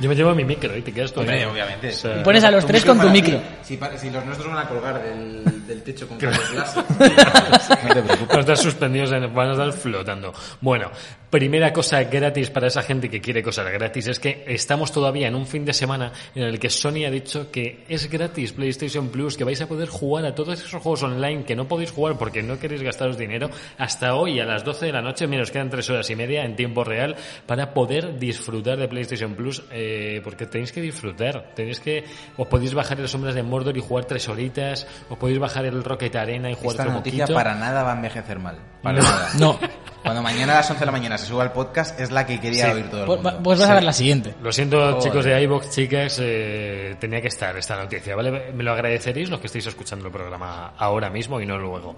yo me llevo mi micro y te quedas tú. Hombre, ahí. obviamente. O sea, Y pones a los tres con tu micro. si los nuestros van a colgar del, del techo con láser, no te preocupes. Estar suspendidos, en- van a estar flotando. Bueno, primera cosa gratis para esa gente que quiere cosas gratis es que estamos todavía en un fin de semana en el que Sony ha dicho que es gratis PlayStation Plus, que vais a poder jugar a todos esos juegos online que no podéis jugar porque no queréis gastaros dinero hasta hoy a las 12 de la noche, menos quedan 3 horas y media en tiempo real para poder disfrutar de PlayStation Plus, eh, porque tenéis que disfrutar, tenéis que, os podéis bajar el Sombras de Mordor y jugar 3 horitas, os podéis bajar el Rocket Arena y jugar Esta otro noticia poquito. para nada va a envejecer mal. Para No. nada. No. Cuando mañana a las 11 de la mañana se suba el podcast, es la que quería Sí. oír todo el Pues, mundo. pues vas a ver la siguiente. Lo siento, Joder. chicos de iVoox, chicas, eh, tenía que estar esta noticia, ¿vale? Me lo agradeceréis los que estéis escuchando el programa ahora mismo y no luego.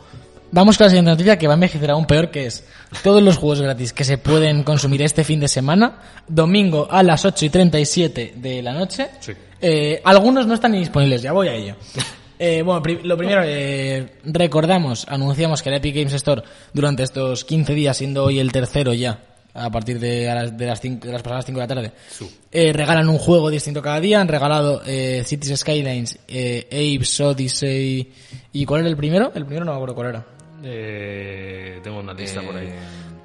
Vamos con la siguiente noticia que va a envejecer aún peor, que es todos los juegos gratis que se pueden consumir este fin de semana, domingo a las 8 y 37 de la noche. Sí. Eh, algunos no están ni disponibles, ya voy a ello. Eh, bueno, pri- lo primero, eh, recordamos, anunciamos que el Epic Games Store durante estos 15 días, siendo hoy el tercero ya, a partir de, a las, de, las, cinco- de las pasadas 5 de la tarde. Eh, regalan un juego distinto cada día. Han regalado eh, Cities Skylines, eh, Apes, Odyssey. ¿Y cuál era el primero? El primero no me acuerdo cuál era. Eh, tengo una lista por ahí.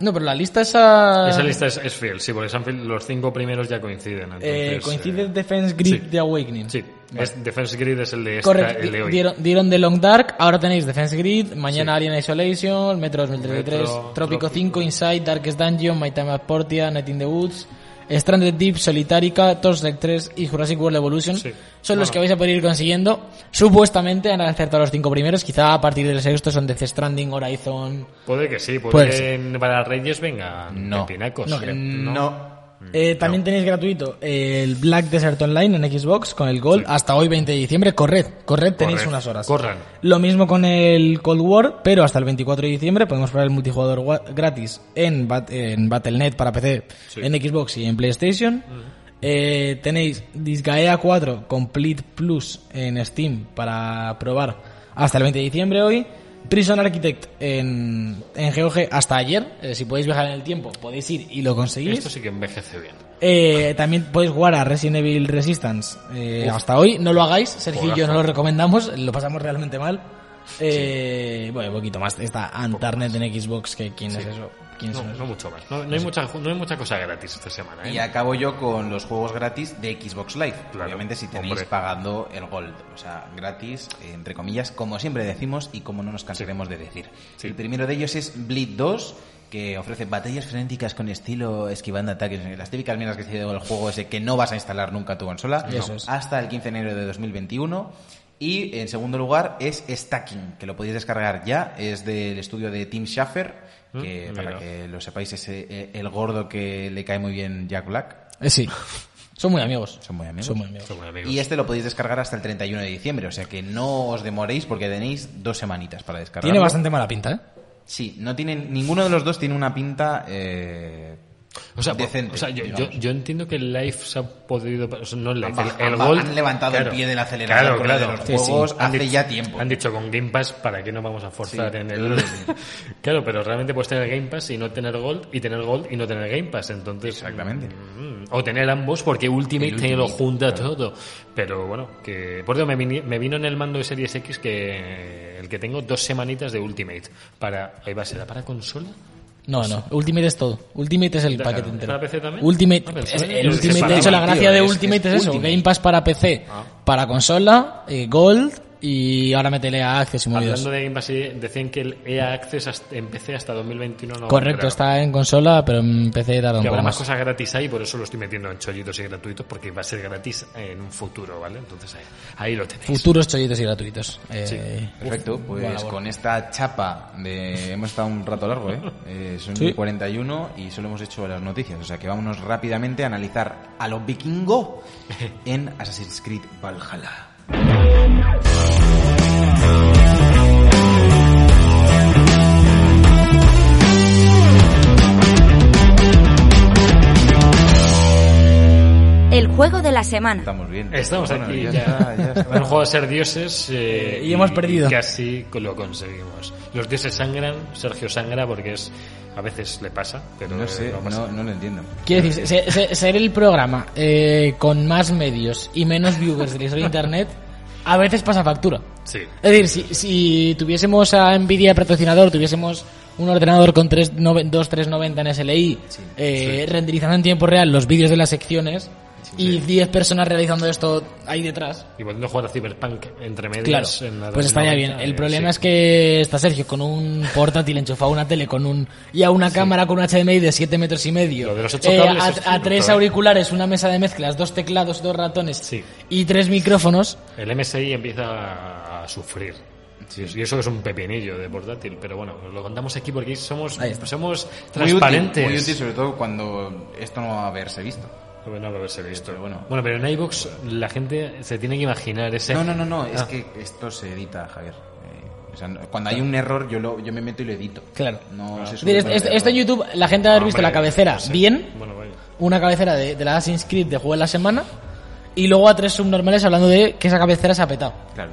No, pero la lista esa. Esa lista es, es fiel, sí, porque los cinco primeros ya coinciden. eh, Entonces, coincide eh, Defense Grid sí. de Awakening. Sí, es Defense Grid es el de, esta, Correcto, el de hoy. dieron, dieron The Long Dark, ahora tenéis Defense Grid, mañana Alien Isolation, Metro 2033, Metro, Trópico Trópico. 5, Inside, Darkest Dungeon, My Time at Portia, Night in the Woods, Stranded Deep, Solitarica, Torchlight 3 y Jurassic World Evolution. Sí. Son los que vais a poder ir consiguiendo. Supuestamente han acertado los cinco primeros, quizá a partir del sexto son Death Stranding, Horizon... Puede que sí, puede Puede que para Reyes venga No. pinacos. No creo. No. Eh, también tenéis gratuito el Black Desert Online en Xbox con el Gold hasta hoy 20 de diciembre. Corred, corred, tenéis Corred, unas horas. corran. Lo mismo con el Cold War, pero hasta el 24 de diciembre podemos probar el multijugador gratis en, Bat- en Battle.net para PC, Sí. en Xbox y en PlayStation. Eh, tenéis Disgaea 4 Complete Plus en Steam para probar hasta el 20 de diciembre hoy. Prison Architect en, en GOG hasta ayer. Eh, si podéis viajar en el tiempo, podéis ir y lo conseguís. Esto sí que envejece bien. Eh, también podéis jugar a Resident Evil Resistance eh, hasta hoy. No lo hagáis, Sergio y yo no lo recomendamos, lo pasamos realmente mal. Eh, Bueno, un poquito más. Está Antarnet en Xbox, que quién es eso. ¿Quién No, no mucho más. No, no hay mucha, no hay mucha cosa gratis esta semana. ¿eh? Y acabo yo con los juegos gratis de Xbox Live. Claro, Obviamente si tenéis hombre. pagando el Gold. O sea, gratis, entre comillas, como siempre decimos y como no nos cansaremos de decir. Sí. El primero de ellos es Bleed 2 que ofrece batallas frenéticas con estilo esquivando ataques, las típicas mierdas que se el juego ese que no vas a instalar nunca a tu consola, Eso es. hasta el 15 de enero de 2021. Y en segundo lugar es Stacking, que lo podéis descargar ya, es del estudio de Tim Schafer, que Mm, para mira. que lo sepáis es eh, el gordo que le cae muy bien Jack Black. Eh, sí. Son muy amigos. Son muy amigos. Son muy amigos. Y este lo podéis descargar hasta el 31 de diciembre, o sea que no os demoréis porque tenéis dos semanitas para descargarlo. Tiene bastante mala pinta, ¿eh? Sí, no tienen, ninguno de los dos tiene una pinta eh, O sea, decente. o sea yo, yo, entiendo que el Life se ha podido. O sea, no el Life, Han el, Gold. han levantado el pie del acelerador Claro, de los Sí, juegos hace dicho- ya tiempo. Han dicho con Game Pass, ¿para qué no vamos a forzar Sí, en el. claro, pero realmente puedes tener Game Pass y no tener Gold, y tener Gold y no tener Game Pass. Entonces. Exactamente. mm, O tener ambos, porque Ultimate, El te lo Ultimate, junta todo. Pero bueno, que. Por eso me, me vino en el mando de Series X que. El que tengo dos semanitas de Ultimate. Para. Ahí va, ¿será para consola? No, no. Ultimate es todo. Ultimate es el Claro, paquete entero. ¿para PC también? Ultimate, Ultimate, de hecho, la tío, gracia de es- Ultimate es, es eso. Ultimate. Game Pass para PC, Ah. para consola, eh, Gold y ahora métele a Access y movidas. Hablando de Game Pass, decían que el EA Access hasta- en PC hasta 2021 no Correcto, está en consola, pero en PC tarda un poco habrá más cosas gratis ahí, por eso lo estoy metiendo en chollitos y gratuitos, porque va a ser gratis en un futuro, ¿vale? Entonces ahí, ahí lo tenéis. Futuros chollitos y gratuitos. Eh, Sí. Perfecto, pues con esta chapa de... Hemos estado un rato largo, ¿eh? Eh, son Sí. 41 y solo hemos hecho las noticias, o sea que vámonos rápidamente a analizar a los vikingos en Assassin's Creed Valhalla. Yeah. El juego de la semana. Estamos bien. Estamos Bueno, aquí ya ya. ya está. Un juego de ser dioses eh, Y hemos perdido. Casi lo conseguimos. Los dioses sangran, Sergio sangra porque es a veces le pasa, pero No eh, sé, pasa. no, no lo entiendo. Quiero decir, se- se- ser el programa eh, con más medios y menos viewers de la historia de Internet a veces pasa factura. Sí. Es decir, si, si tuviésemos a Nvidia patrocinador, tuviésemos un ordenador con 3, nove- 2390 en SLI, eh, renderizando en tiempo real los vídeos de las secciones y 10 personas realizando esto ahí detrás. Y volviendo a jugar a Cyberpunk entre medias. Claro, en la pues estaría 2090, bien. El eh, problema sí. es que está Sergio con un portátil enchufado a una tele con un y a una cámara con un HDMI de 7 metros y medio. Lo de los ocho Eh, cables a, es a tres auriculares, una mesa de mezclas, dos teclados, dos ratones Sí. y tres micrófonos. El MSI empieza a, sufrir. Y eso es un pepinillo de portátil, pero bueno, lo contamos aquí porque somos, somos Muy útil, transparentes. muy útil, sobre todo cuando esto no va a haberse visto. Bueno, no haberse visto. Pero bueno. bueno, pero en iVoox la gente se tiene que imaginar ese. No, no, no, no, es Ah. que esto se edita, Javier. Eh, o sea, cuando hay un error, yo, lo, yo me meto y lo edito. Claro. No se Es sube por Esto, en. YouTube la gente va a haber visto Hombre, la cabecera bien, Bueno, vaya. una cabecera de, de la Assassin's Creed de juego de la semana y luego a tres subnormales hablando de que esa cabecera se ha petado. Claro.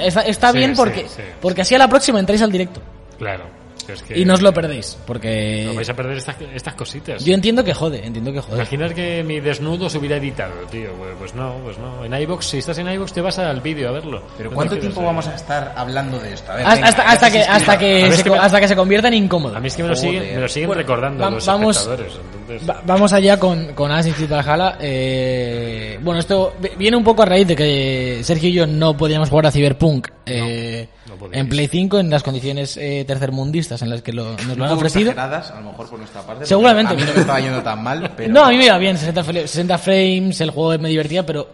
Está está Sí, bien sí, porque, sí. porque así a la próxima entráis al directo. Claro. Si es que- Y no os lo perdéis, porque No vais a perder estas, estas cositas. yo entiendo que jode, entiendo que jode. Imaginar que mi desnudo se hubiera editado, tío. Pues, pues no, pues no. En iVoox, si estás en iVoox, te vas al vídeo a verlo. Pero ¿cuánto tiempo vamos a estar hablando de esto? A ver, Hasta, venga, hasta, que, hasta, que se, que me- hasta que se convierta en incómodo. A mí es que me lo siguen, me lo siguen Bueno, recordando va- los vamos- espectadores. Entonces, Va- vamos allá con, con Assassin's Creed Valhalla. Eh, bueno, esto vi- viene un poco a raíz de que Sergio y yo no podíamos jugar a Cyberpunk eh, no en Play 5 en las condiciones eh, tercermundistas en las que lo- nos lo han ofrecido. a lo mejor por nuestra parte. Seguramente. porque A mí no me estaba yendo tan mal, pero... No, a mí me iba bien, 60, fle- 60 frames, el juego me divertía, pero...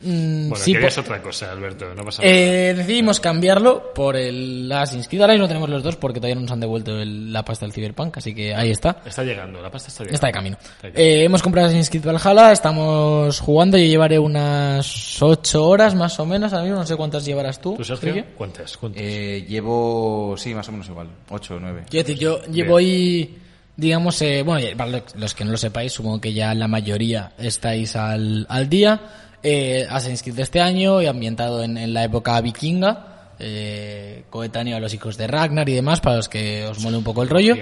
mm, bueno, sí, querías otra cosa, Alberto. No pasa nada. eh, decidimos cambiarlo por el Assassin's Creed. Ahora mismo tenemos los dos porque todavía no nos han devuelto el- la pasta del Cyberpunk, así que ahí está. Está llegando, la pasta está llegando. Está de camino. Está. Eh, hemos comprado Assassin's Creed Valhalla, estamos jugando, yo llevaré unas 8 horas más o menos, ahora mismo no sé cuántas llevarás tú. ¿Tú, Sergio? Sergio. ¿Cuántas? ¿Cuántas? Eh, llevo, sí, más o menos igual, 8 o 9. Quiero decir, yo llevo ahí, digamos, eh, bueno, para los que no lo sepáis, supongo que ya la mayoría estáis al, al día. Eh, Assassin's Creed de este año y ambientado en, en la época vikinga, eh, coetáneo a los hijos de Ragnar y demás, para los que os mole un poco el rollo.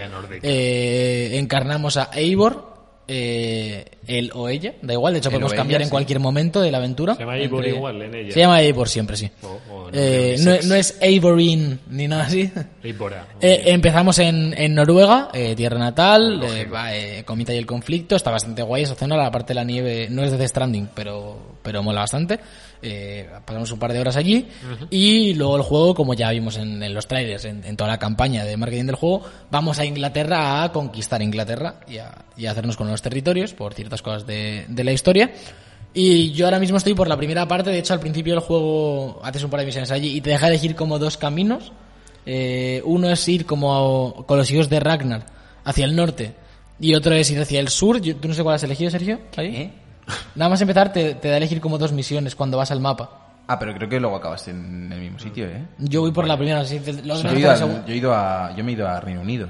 Eh, encarnamos a Eivor, eh, él o ella, da igual, de hecho podemos cambiar ella, en sí. cualquier momento de la aventura. Se llama Eivor igual, en ella. Se llama Eivor siempre, sí. O- o no, Eh, no, es Eivorin ni nada así. Eivora. Eh, empezamos en, en Noruega, eh, tierra natal, eh, va, eh, comita y el conflicto, está bastante guay esa zona, la parte de la nieve no es de The Stranding, pero, pero mola bastante. Eh, pasamos un par de horas allí y luego el juego, como ya vimos en, en los trailers, en, en toda la campaña de marketing del juego, vamos a Inglaterra a conquistar Inglaterra y a, y a hacernos con los territorios por ciertas cosas de, de la historia. Y yo ahora mismo estoy por la primera parte, de hecho al principio del juego haces un par de misiones allí y te deja elegir como dos caminos. Eh, uno es ir como con los hijos de Ragnar hacia el norte y otro es ir hacia el sur. Yo- ¿Tú no sé cuál has elegido, Sergio? Ahí. ¿Eh? Nada más empezar te, te da a elegir como dos misiones cuando vas al mapa. Ah, pero creo que luego acabas en el mismo sitio, ¿eh? Yo voy por la primera, así los Yo he, ido a, segunda. yo he ido a, yo me he ido a Reino Unido.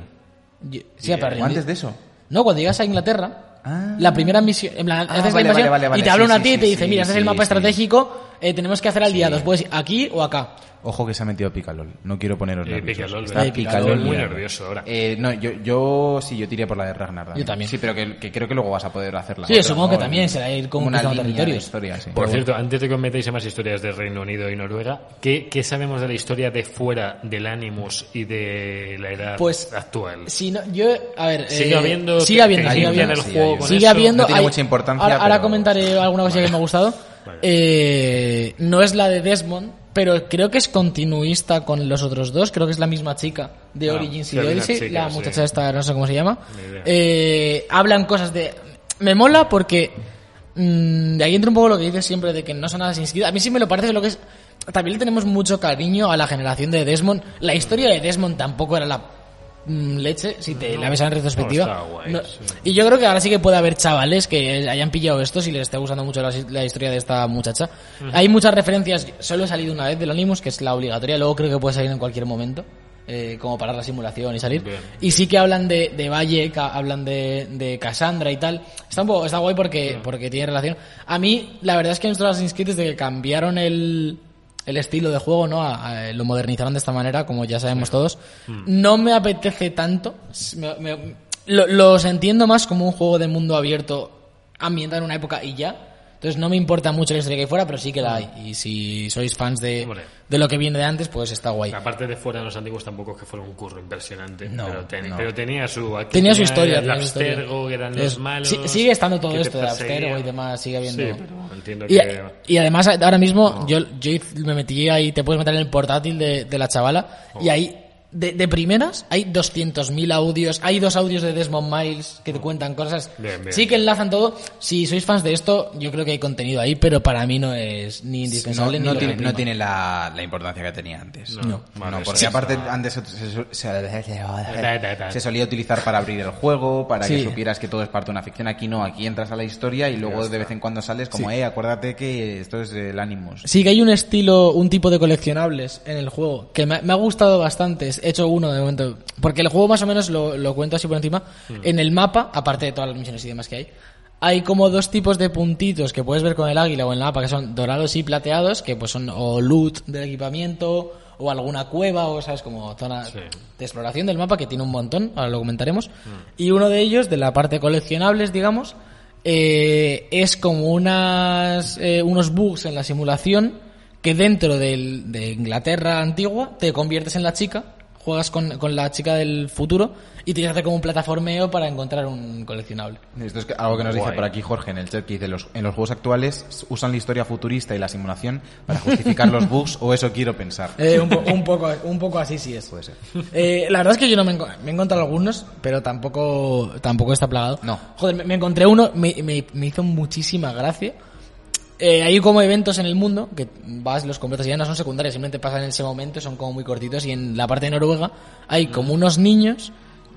Yo- Sí, pero ¿O antes de eso? No, cuando llegas a Inglaterra, Ah. la primera misión, en plan, Ah, haces vale, la invasión vale, vale, vale. y te habla Sí, una sí, tía y te dice, mira, este es el mapa estratégico, eh, tenemos que hacer aliados, puedes ir aquí o acá. Ojo que se ha metido Picalol. No quiero poneros Eh, nerviosos. Picalol, Está ¿verdad? Picalol Picalol muy liado. nervioso ahora. Eh, no, yo, yo sí, yo tiré por la de Ragnar. Yo también. Sí, pero que, que creo que luego vas a poder hacerla. Sí, supongo que también será ir como una conquistando línea de territorios. historia, sí. Por cierto, antes de que os metáis en más historias de Reino Unido y Noruega, ¿qué, qué sabemos de la historia de fuera del Animus y de la edad Pues, actual? Si no, yo, a ver, Sigue eh, habiendo sigue habiendo, tecnología sigue en habiendo. el Sí, juego hay- con Sigue eso. habiendo. No tiene hay- mucha importancia, Ahora, ahora pero- comentaré alguna cosa que me ha gustado. Eh, no es la de Desmond, pero creo que es continuista con los otros dos. Creo que es la misma chica de Ah, Origins y de Odyssey. chica, la sí. muchacha esta, no sé cómo se llama. Eh, hablan cosas de. Me mola porque. mm, de ahí entra un poco lo que dices siempre de que no son nada inscritas. A mí sí me lo parece lo que es. También le tenemos mucho cariño a la generación de Desmond. La historia de Desmond tampoco era la leche, si te la ves en retrospectiva. no, está guay, No- sí. Y yo creo que ahora sí que puede haber chavales que hayan pillado esto si les está gustando mucho la, la historia de esta muchacha. Hay muchas referencias, solo he salido una vez del Animus, que es la obligatoria, luego creo que puede salir en cualquier momento. eh, como parar la simulación y salir. Bien. Y sí que hablan de, de Valle, hablan de, de Cassandra y tal. Está un poco, está guay porque, porque tiene relación. A mí, la verdad es que en Assassin's Creed, desde que cambiaron el, el estilo de juego, ¿no? A- a- lo modernizaron de esta manera, como ya sabemos todos. No me apetece tanto. Me- me- lo- los entiendo más como un juego de mundo abierto ambientado en una época y ya. Entonces no me importa mucho la historia que hay fuera, pero sí que la hay. Y si sois fans de, Hombre. de lo que viene de antes, pues está guay. La parte de fuera de los antiguos tampoco es que fuera un curro impresionante. No, pero, ten- no. pero tenía su. aquí Tenía su historia. El. Abstergo, que eran Es- los malos. sí- sigue estando todo esto de. Abstergo y demás, sigue habiendo. Sí, pero entiendo Y, que. y además ahora mismo yo, me metí ahí, te puedes meter en el portátil de, de la chavala y ahí de, de primeras hay 200.000 audios, hay dos audios de Desmond Miles que te cuentan cosas. Bien, bien. Sí que enlazan todo. Si sois fans de esto, yo creo que hay contenido ahí, pero para mí no es ni indispensable ni no lo tiene, no tiene la, la importancia que tenía antes. No, vale, porque sí. aparte antes se, se- se- se solía utilizar para abrir el juego, para Sí. que supieras que todo es parte de una ficción. Aquí no, aquí entras a la historia y luego de vez en cuando sales como, eh, acuérdate que esto es el Animus. Sí que hay un estilo, un tipo de coleccionables en el juego que me, me ha gustado bastante. He hecho uno de momento. Porque el juego más o menos lo, lo cuento así por encima. En el mapa, aparte de todas las misiones y demás que hay, hay como dos tipos de puntitos que puedes ver con el águila o en el mapa que son dorados y plateados, que pues son o loot del equipamiento o alguna cueva, o sabes, como zona Sí. de exploración del mapa, que tiene un montón, ahora lo comentaremos. Y uno de ellos, de la parte coleccionables, digamos, eh, es como unas, eh, unos bugs en la simulación que dentro del- de Inglaterra antigua te conviertes en la chica, juegas con, con la chica del futuro y tienes que hacer como un plataformeo para encontrar un coleccionable. Esto es algo que nos dice Guay. por aquí Jorge en el chat, que dice, los, en los juegos actuales usan la historia futurista y la simulación para justificar los bugs, o eso quiero pensar. Eh, un, po- un poco, un poco así sí es. Puede ser. Eh, la verdad es que yo no me, enco- me he encontrado algunos, pero tampoco, tampoco está plagado. No. Joder, me, me encontré uno, me, me- me hizo muchísima gracia. Eh, hay como eventos en el mundo que vas, los completas y ya no son secundarios, simplemente pasan en ese momento, son como muy cortitos. Y en la parte de Noruega hay como unos niños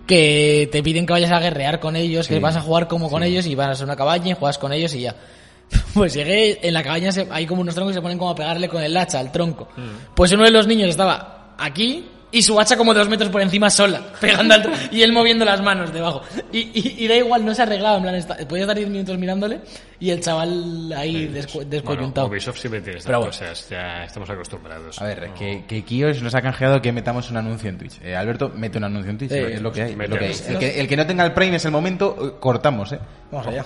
que te piden que vayas a guerrear con ellos, que vas a jugar como con ellos y vas a una cabaña y juegas con ellos y ya. Pues llegué, en la cabaña se- hay como unos troncos que se ponen como a pegarle con el hacha al tronco. Pues uno de los niños estaba aquí y su hacha como dos metros por encima sola, pegando al y él moviendo las manos debajo. Y, y, y da igual, no se arreglaba, en plan, está, podía estar 10 minutos mirándole y el chaval ahí descu- Bueno, descoyuntado. Ubisoft siempre tiene estas Pero bueno. cosas, ya estamos acostumbrados. A ver, que, que Kios nos ha canjeado que metamos un anuncio en Twitch. Eh, Alberto, mete un anuncio en Twitch, Eh, es lo que hay. lo que hay. El, que, el que no tenga el Prime es el momento, eh, cortamos, ¿eh? Vamos allá.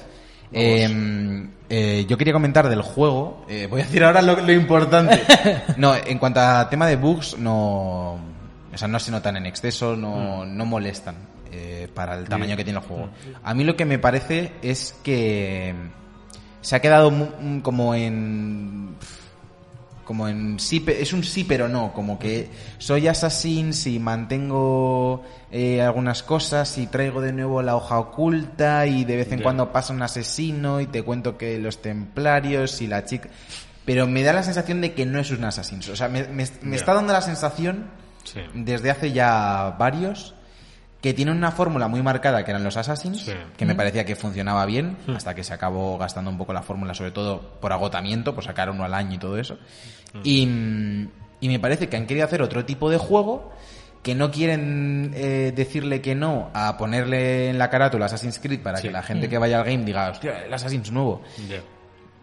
Eh, eh, yo quería comentar del juego. eh, voy a decir ahora lo, lo importante. No, en cuanto a tema de bugs, no. O sea, no se notan en exceso, no, no molestan eh, para el tamaño que tiene el juego. A mí lo que me parece es que se ha quedado mm, como en como en sí, es un sí pero no, como que soy assassin si mantengo eh, algunas cosas y traigo de nuevo la hoja oculta y de vez en cuando pasa un asesino y te cuento que los templarios y la chica... Pero me da la sensación de que no es un assassin. O sea, me, me- está dando la sensación Sí. desde hace ya varios que tienen una fórmula muy marcada que eran los Assassins, Sí. que me parecía que funcionaba bien, hasta que se acabó gastando un poco la fórmula, sobre todo por agotamiento, por sacar uno al año y todo eso. Y, mm, y me parece que han querido hacer otro tipo de juego que no quieren eh, decirle que no a ponerle en la carátula Assassin's Creed para Sí. que la gente que vaya al game diga, hostia, el Assassin's nuevo.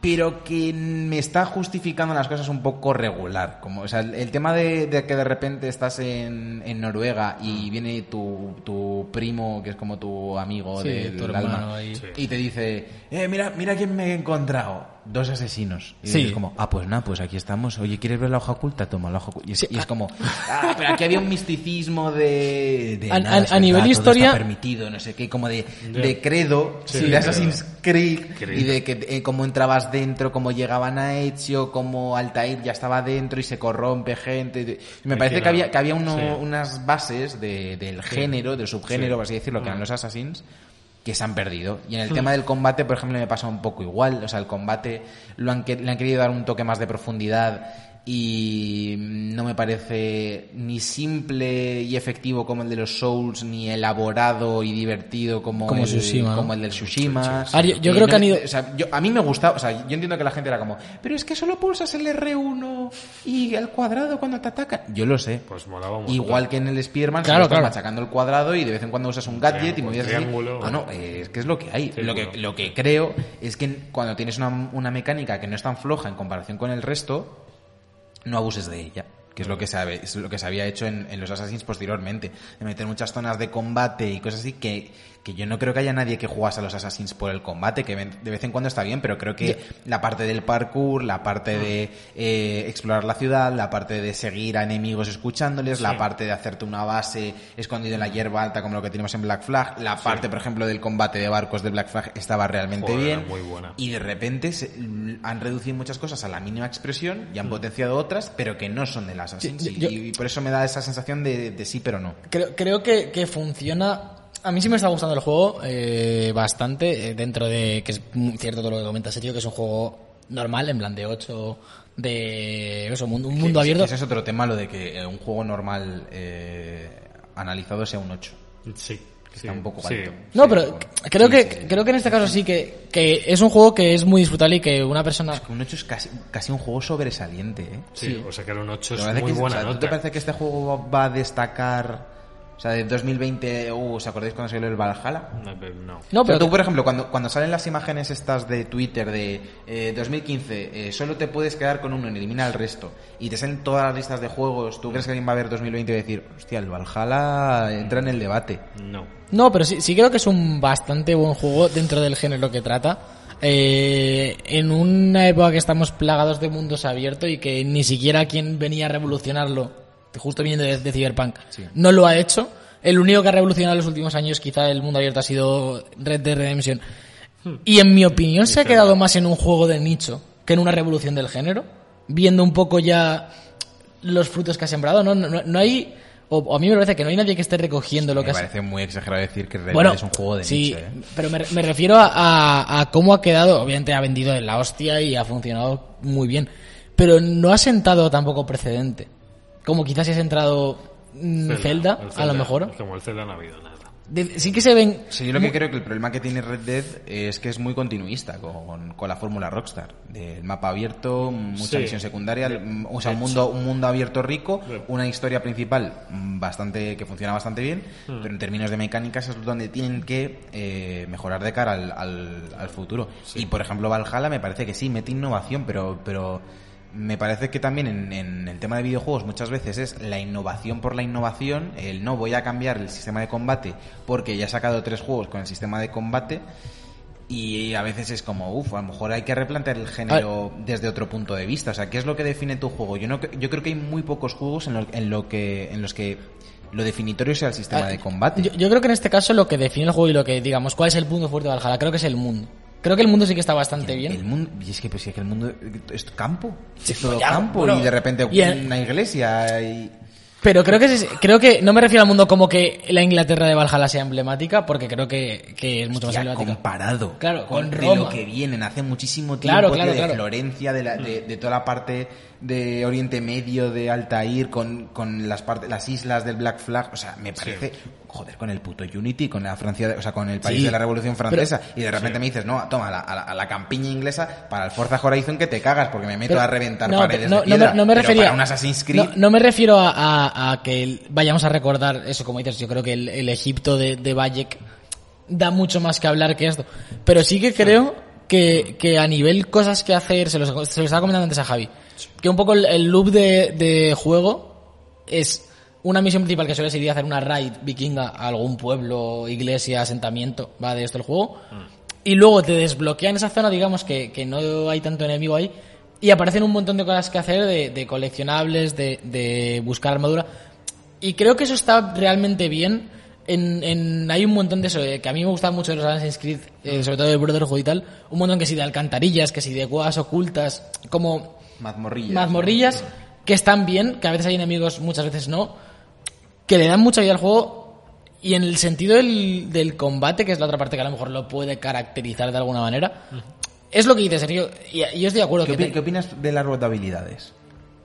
Pero que me está justificando las cosas un poco regular. Como, o sea, el, tema de, de que de repente estás en, en Noruega y viene tu, tu primo, que es como tu amigo Sí, del tu hermano alma. Sí. y te dice, eh, mira, mira quién me he encontrado. Dos asesinos. Y Sí. es como, ah, pues nada, pues aquí estamos. Oye, ¿quieres ver la hoja oculta? Toma la hoja oculta. Y es, y es como, ah, pero aquí había un misticismo de... de A- nada, a- a nivel verdad, todo historia- está permitido, no sé qué, como de, de credo, Sí, de Assassin's Creed, Creed. y de que eh, cómo entrabas dentro, cómo llegaban a Ezio, cómo Altair ya estaba dentro y se corrompe gente. de- Me parece que que había, que había uno- sí. unas bases de- del género, del subgénero, Sí. por así decirlo, que eran los Assassins que se han perdido. Y en el tema del combate, por ejemplo, me pasa un poco igual. O sea, el combate lo han, le han querido dar un toque más de profundidad y no me parece ni simple y efectivo como el de los Souls, ni elaborado y divertido como, Como el, Tsushima, ¿no? como el del Tsushima. A ver, yo- creo no- que han ido- o sea, yo- a mí me gustaba, o sea, yo entiendo que la gente era como, pero es que solo pulsas el R1 y el cuadrado cuando te atacan. Yo lo sé. Pues molaba montón. Igual que en el Spearman, Claro, claro. machacando el cuadrado y de vez en cuando usas un gadget y movías así. Ah, no, eh, es que es lo que hay. Lo, que, lo que creo es que cuando tienes una, una mecánica que no es tan floja en comparación con el resto, no abuses de ella. Que es lo que se, habe- es lo que se había hecho en, en los Assassins posteriormente. De meter muchas zonas de combate y cosas así que, que yo no creo que haya nadie que jugase a los Assassins por el combate, que de vez en cuando está bien, pero creo que la parte del parkour, la parte de eh, explorar la ciudad, la parte de seguir a enemigos escuchándoles, la parte de hacerte una base escondido en la hierba alta como lo que tenemos en Black Flag, la parte, por ejemplo, del combate de barcos de Black Flag estaba realmente Joder, bien. muy buena. Y de repente se- l- han reducido muchas cosas a la mínima expresión y han potenciado otras, pero que no son de las Assassins. Y- por eso me da esa sensación de, de sí, pero no. Creo, creo que, que funciona. A mí sí me está gustando el juego eh, bastante, eh, dentro de que es muy cierto todo lo que comentas, Sergio, que es un juego normal, en plan de 8, de eso, un, un mundo Que- abierto. Ese es otro tema, lo de que eh, un juego normal eh, analizado sea un 8. Sí. Que sí, está un poco sí. alto. No, Sí, pero creo sí, que sí, sí. creo que en este caso sí que, que es un juego que es muy disfrutable y que una persona Un 8 es casi, casi un juego sobresaliente, ¿eh? Sí, o sea que era un 8 ¿Te es muy que- buena o sea, ¿tú nota. ¿Te parece que este juego va a destacar O sea, de 2020, uh, ¿os acordáis cuando salió el Valhalla? No, pero no. No, pero tú, por ejemplo, cuando, cuando salen las imágenes estas de Twitter de eh, 2015, eh, solo te puedes quedar con uno, elimina el resto, y te salen todas las listas de juegos, ¿tú crees que alguien va a ver 2020 y decir, hostia, el Valhalla entra en el debate? No. No, pero sí, sí creo que es un bastante buen juego dentro del género que trata. Eh, en una época que estamos plagados de mundos abiertos y que ni siquiera quien venía a revolucionarlo, justo viniendo de, de Cyberpunk, no lo ha hecho. El único que ha revolucionado en los últimos años quizá el mundo abierto ha sido Red Dead Redemption. Y en mi opinión se ha quedado más en un juego de nicho que en una revolución del género, viendo un poco ya los frutos que ha sembrado. No, no, no hay... O, o a mí me parece que no hay nadie que esté recogiendo lo Me que ha parece muy exagerado decir que bueno, es un juego de sí, nicho, ¿eh? pero me, me refiero a, a- a cómo ha quedado. Obviamente ha vendido en la hostia y ha funcionado muy bien, pero no ha sentado tampoco precedente. Como quizás si ha sentado mm, Zelda, el a lo mejor. Como el Zelda no ha habido nada. De- sí que se ven. Sí, yo lo que creo que el problema que tiene Red Dead es que es muy continuista con, con la fórmula Rockstar. Del mapa abierto, mucha Sí. misión secundaria, mm, o sea, un mundo, un mundo abierto rico, una historia principal mm, bastante que funciona bastante bien, Hmm. pero en términos de mecánicas es donde tienen que eh, mejorar de cara al, al, al futuro. Y por ejemplo, Valhalla me parece que sí, mete innovación, pero, pero me parece que también en, en el tema de videojuegos muchas veces es la innovación por la innovación, el no voy a cambiar el sistema de combate porque ya he sacado tres juegos con el sistema de combate y a veces es como, uff, a lo mejor hay que replantear el género desde otro punto de vista. O sea, ¿qué es lo que define tu juego? Yo, no, yo creo que hay muy pocos juegos en, lo, en, lo que, en los que lo definitorio sea el sistema Ah, de combate. Yo, yo creo que en este caso lo que define el juego y lo que digamos, cuál es el punto fuerte de Valhalla, creo que es el mundo. Creo que el mundo sí que está bastante bien. El mundo, y es que, pues, es que el mundo es campo, es todo ya, campo bueno, y de repente y una iglesia y... Pero creo que creo que no me refiero al mundo como que la Inglaterra de Valhalla sea emblemática, porque creo que, que es mucho más emblemática. comparado Claro, con de Roma. lo que vienen hace muchísimo tiempo Claro, tío, claro, de. Florencia de, la- de, de toda la parte de Oriente Medio de Altair con, con las partes las islas del Black Flag o sea me parece joder con el puto Unity con la Francia o sea con el país Sí. de la Revolución Francesa. Y de repente me dices no toma a la, a la- a la campiña inglesa para el Forza Horizon que te cagas porque me meto Pero- a reventar no, paredes no, de piedra no me, no me pero refería para un Assassin's Creed no, me refiero a, a- a que el- vayamos a recordar eso como dices yo creo que el, el Egipto de, de Bayek da mucho más que hablar que esto. Pero sí que creo que, que a nivel cosas que hacer se los, se los estaba comentando antes a Javi que un poco el, el loop de, de juego es una misión principal que suele ser ir a hacer una raid vikinga a algún pueblo, iglesia, asentamiento, va de esto el juego. Y luego te desbloquean esa zona, digamos que, que no hay tanto enemigo ahí. Y aparecen un montón de cosas que hacer, de, de coleccionables, de, de buscar armadura. Y creo que eso está realmente bien. En, en- hay un montón de eso, eh, que a mí me gusta mucho de los Assassin's Creed, eh, sobre todo de Brotherhood y tal. Un montón que sí de alcantarillas, que sí de cuevas ocultas, como mazmorrillas mazmorrillas que están bien, que a veces hay enemigos, muchas veces no, que le dan mucha vida al juego y en el sentido del, del combate, que es la otra parte que a lo mejor lo puede caracterizar de alguna manera, es lo que dice Sergio, y, yo estoy de acuerdo ¿Qué, que, opi- te- qué opinas de la rueda de habilidades?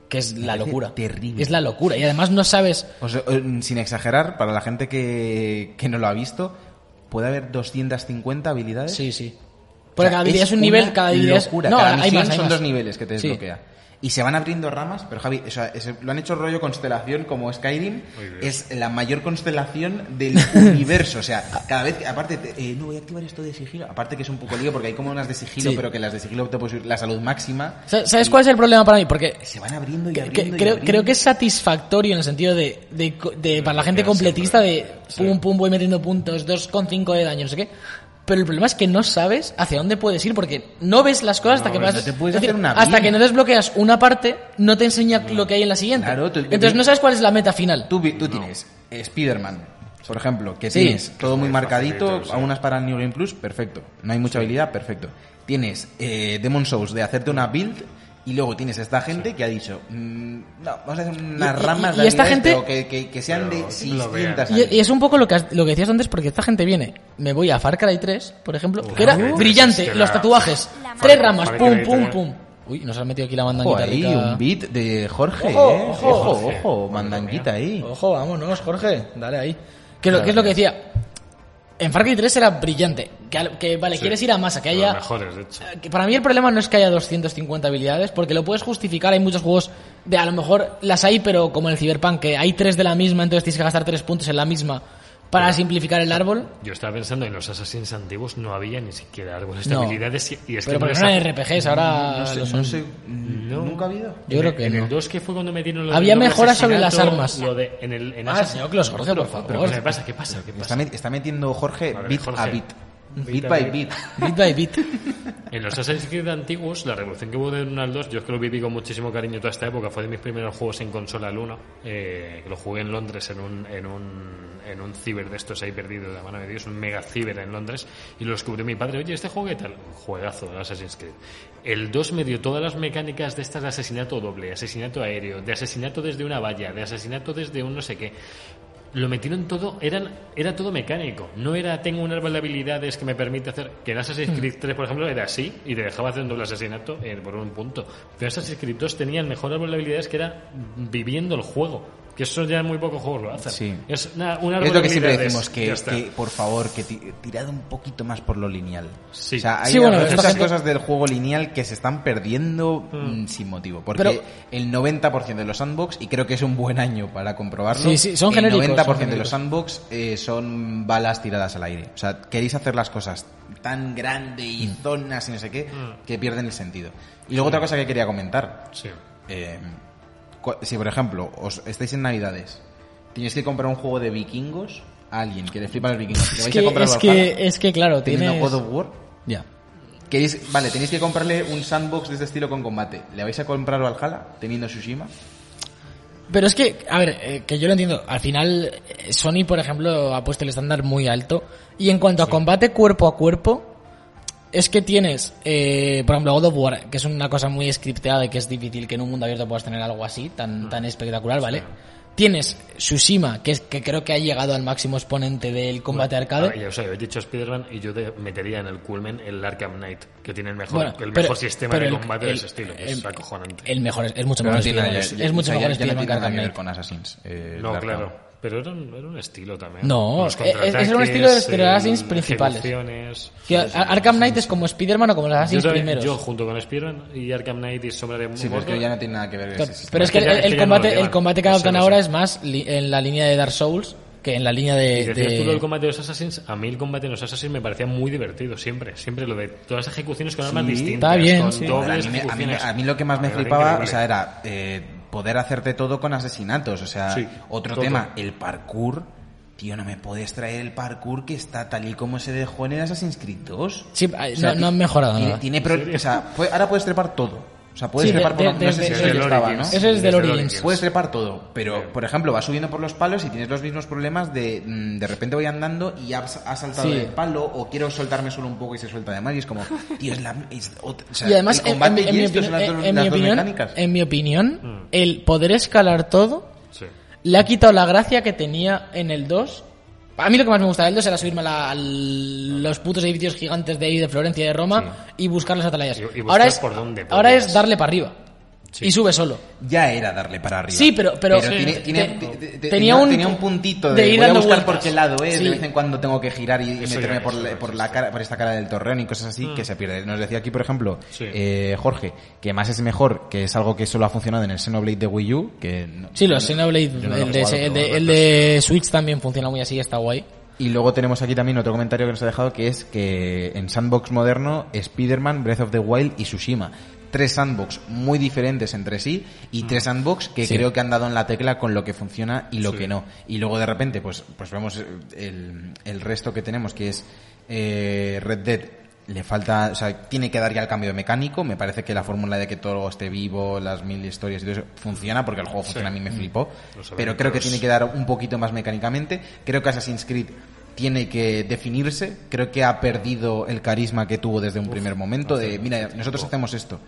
que es la locura. terrible. Es la locura. Y además no sabes... O sea, eh, sin exagerar, para la gente que, que no lo ha visto, puede haber 250 habilidades. Sí, sí. Porque O sea, cada habilidad es, un nivel, cada habilidad es... locura. No, cada hay misión más, hay son más. dos niveles que te Sí. desbloquea. Y se van abriendo ramas, pero Javi, o sea, es- lo han hecho rollo constelación como Skyrim. Es la mayor constelación del universo. O sea, cada vez que, aparte, te- eh, no voy a activar esto de sigilo. Aparte que es un poco lío porque hay como unas de sigilo, Sí. pero que las de sigilo te puedes subir la salud máxima. ¿Sabes cuál es el problema para mí? Porque Se van abriendo y abriendo. que- y creo, abriendo. creo que es satisfactorio en el sentido de, de, de- para la gente completista de pum pum voy metiendo puntos, 2,5 de daño, no sé qué. Pero el problema es que no sabes hacia dónde puedes ir porque no ves las cosas hasta No, que no vas. te puedes es decir, hacer una hasta que no desbloqueas una parte, no te enseña lo que hay en la siguiente. Claro, tú- Entonces no sabes cuál es la meta final. Tú, tú tienes eh, Spider-Man, por ejemplo, que Sí. tienes todo muy muy marcadito, facilito, algunas para el New Game Plus, perfecto. No hay mucha habilidad, perfecto. Tienes eh, Demon Souls de hacerte una build y luego tienes esta gente que ha dicho, mm, no, vamos a hacer unas Y- y- ramas y de esta habilidades, gente- pero que, que- que sean de lo 600 vean. Y, y es un poco lo que, has- lo que decías antes, porque esta gente viene. Me voy a Far Cry 3, por ejemplo, que era Far Cry 3 brillante, los tatuajes, tres ramas, Far pum, pum, 3. pum. Uy, nos has metido aquí la Ojo mandanguita ahí, rica. un beat de Jorge, Ojo, eh. ojo. ojo, ojo, mandanguita ahí. Ojo, vámonos, Jorge, dale ahí. ¿Qué, es lo- qué es lo que decía? En Far Cry 3 era brillante. que, que, vale, quieres ir a masa, que haya... mejores, de hecho. que para mí el problema no es que haya 250 habilidades, porque lo puedes justificar. Hay muchos juegos de a lo mejor las hay, pero como el Cyberpunk, que hay tres de la misma, entonces tienes que gastar tres puntos en la misma para simplificar el árbol. Yo estaba pensando en los Assassins antiguos no había ni siquiera árboles de No. habilidades y, es Pero que porque no eran RPGs, ahora No sé, lo son. no sé, nunca ha habido. Yo creo que en no. el 2 que fue cuando metieron lo Había mejoras sobre las armas. Lo de, en el, en Ah, señor Clos, Jorge, por favor. Pero ¿qué pasa? ¿Qué pasa? ¿Qué Está, pasa? met- está metiendo Jorge Vale, bit Jorge. a bit. Bit by bit. bit. By bit. En los Assassin's Creed antiguos, la revolución que hubo del 1 al 2, yo es que lo viví con muchísimo cariño toda esta época. Fue de mis primeros juegos en consola al 1. Eh, que lo jugué en Londres en un, en un, en un ciber de estos ahí perdido de la mano de Dios, un mega ciber en Londres. Y lo descubrió mi padre. Oye, ¿este juego qué tal? Juegazo de Assassin's Creed. El 2 me dio todas las mecánicas de estas de asesinato doble, asesinato aéreo, de asesinato desde una valla, de asesinato desde un no sé qué lo metieron todo, eran, era todo mecánico. No era tengo un árbol de habilidades que me permite hacer. Que en Assassin's Creed 3, por ejemplo, era así y te dejaba hacer un doble asesinato eh, por un punto. Pero Assassin's Creed 2 tenía el mejor árbol de habilidades que era viviendo el juego. Que eso ya muy pocos juegos lo hacen. Sí. Es una- un árbol Es lo que siempre decimos, que, está. que, por favor, que ti- tirad un poquito más por lo lineal. Sí. O sea, hay Sí, bueno, muchas cosas del juego lineal que se están perdiendo mm, sin motivo. Porque Pero- el 90% de los sandbox, y creo que es un buen año para comprobarlo, Sí, sí, son el genéricos, 90% son de los sandbox eh, son balas tiradas al aire. O sea, queréis hacer las cosas tan grande y Mm. zonas y no sé qué, que pierden el sentido. Y luego otra cosa que quería comentar. Sí. Eh, si por ejemplo os estáis en Navidades, tenéis que comprar un juego de vikingos a alguien que le flipan los vikingos, ¿le Es vais a comprar es, que, es que, claro, tienes... God of War? Ya. ¿Queréis, vale, tenéis que comprarle un sandbox de este estilo con combate. ¿Le vais a comprar Valhalla teniendo Tsushima? Pero es que, a ver, eh, que yo lo entiendo. Al final, eh, Sony, por ejemplo, ha puesto el estándar muy alto. Y en cuanto a combate cuerpo a cuerpo, es que tienes, eh, por ejemplo, God of War, que es una cosa muy scripteada y que es difícil que en un mundo abierto puedas tener algo así, tan, tan espectacular, ¿vale? Tienes Tsushima, que es que creo que ha llegado al máximo exponente del combate arcade. Ah, ya os he dicho Spider-Man y yo de- metería en el culmen el Arkham Knight, que tiene el mejor, Bueno, el pero- mejor sistema pero de el- combate de ese estilo, que el- es acojonante. El mejor, es, es mucho Pero mejor no tiene ya- es mucho mejor Spider-Man que Arkham ver Knight. con Assassins. eh, No, claro, pero era un, era un estilo también. No, eh, es- es un estilo de los el- Assassins principales. ejecuciones. Que Ar- Arkham Knight es como Spider-Man o como los Yo, Assassins también- primeros. yo junto con Spider-Man y Arkham Knight y Sombra de Sí, pero es que ya no tiene nada que ver Claro, ese pero es que ya- el, es que el no combate, llevan. el combate que adoptan lo ahora sé. es más li- en la línea de Dark Souls que en la línea Y de... decías tú lo del de... combate de los Assassins, a mí el combate de los Assassins me parecía muy divertido, siempre, siempre lo de todas las ejecuciones con armas Sí, distintas, está bien, con sí. dobles a, mí, a, mí, a mí lo que más me Era flipaba, increíble. o sea, era eh, poder hacerte todo con asesinatos. O sea, Sí, otro todo. tema, el parkour. Tío, no me puedes traer el parkour que está tal y como se dejó en el Assassin's Creed 2. Sí, O sea, no, no han mejorado tiene, nada. tiene pro- o sea, puede- ahora puedes trepar todo. O sea, puedes Sí, de- trepar por de- no sé si Desde eso el estaba, ¿no? Eso es del Desde Origins. Puedes trepar todo, pero por ejemplo vas subiendo por los palos y tienes los mismos problemas de mm, de repente voy andando y has, has saltado Sí. del palo o quiero soltarme solo un poco y se suelta de más y es como, tío, es la... es o sea, y además, el en, combate en- en y mi esto opinión, son las dos, en- en las mi dos opinión, mecánicas. en mi opinión, Mm. el poder escalar todo Sí. le ha quitado la gracia que tenía en el 2. A mí lo que más me gusta del 2 era subirme a, la- a los putos edificios gigantes de ahí de Florencia y de Roma y buscar las atalayas. Y- y buscar ahora es, por dónde ahora es darle para arriba. Sí. Y sube solo. Ya era darle para arriba. Sí, pero- pero- Sí. tiene, tiene- Te- te- te- tenía tenía, un- tenía un puntito de de, ir voy a dando buscar por vueltas. qué lado es, Sí. de vez en cuando tengo que girar y, Eso meterme ya, por, por la cara, por esta cara del torreón y cosas así que se pierde. Nos decía aquí, por ejemplo, Sí. eh, Jorge, que más es mejor, que es algo que solo ha funcionado en el Xenoblade de Wii U, que no- Sí, los no- Xenoblade, no lo he el, de, jugado, el, pero de, el de Switch también funciona muy así, está guay. Y luego tenemos aquí también otro comentario que nos ha dejado que es que en Sandbox moderno, Spider-Man, Breath of the Wild y Tsushima. Tres sandbox muy diferentes entre sí y tres sandbox que Sí. creo que han dado en la tecla con lo que funciona y lo Sí. que no. Y luego de repente, pues, pues vemos el, el resto que tenemos que es eh, Red Dead. Le falta, o sea, tiene que dar ya el cambio de mecánico. Me parece que la fórmula de que todo esté vivo, las mil historias y todo eso funciona porque el juego funciona, a mí me flipó. Los Pero creo que tiene que dar un poquito más mecánicamente. Creo que Assassin's Creed tiene que definirse. Creo que ha perdido el carisma que tuvo desde un primer momento de, mira, nosotros hacemos esto.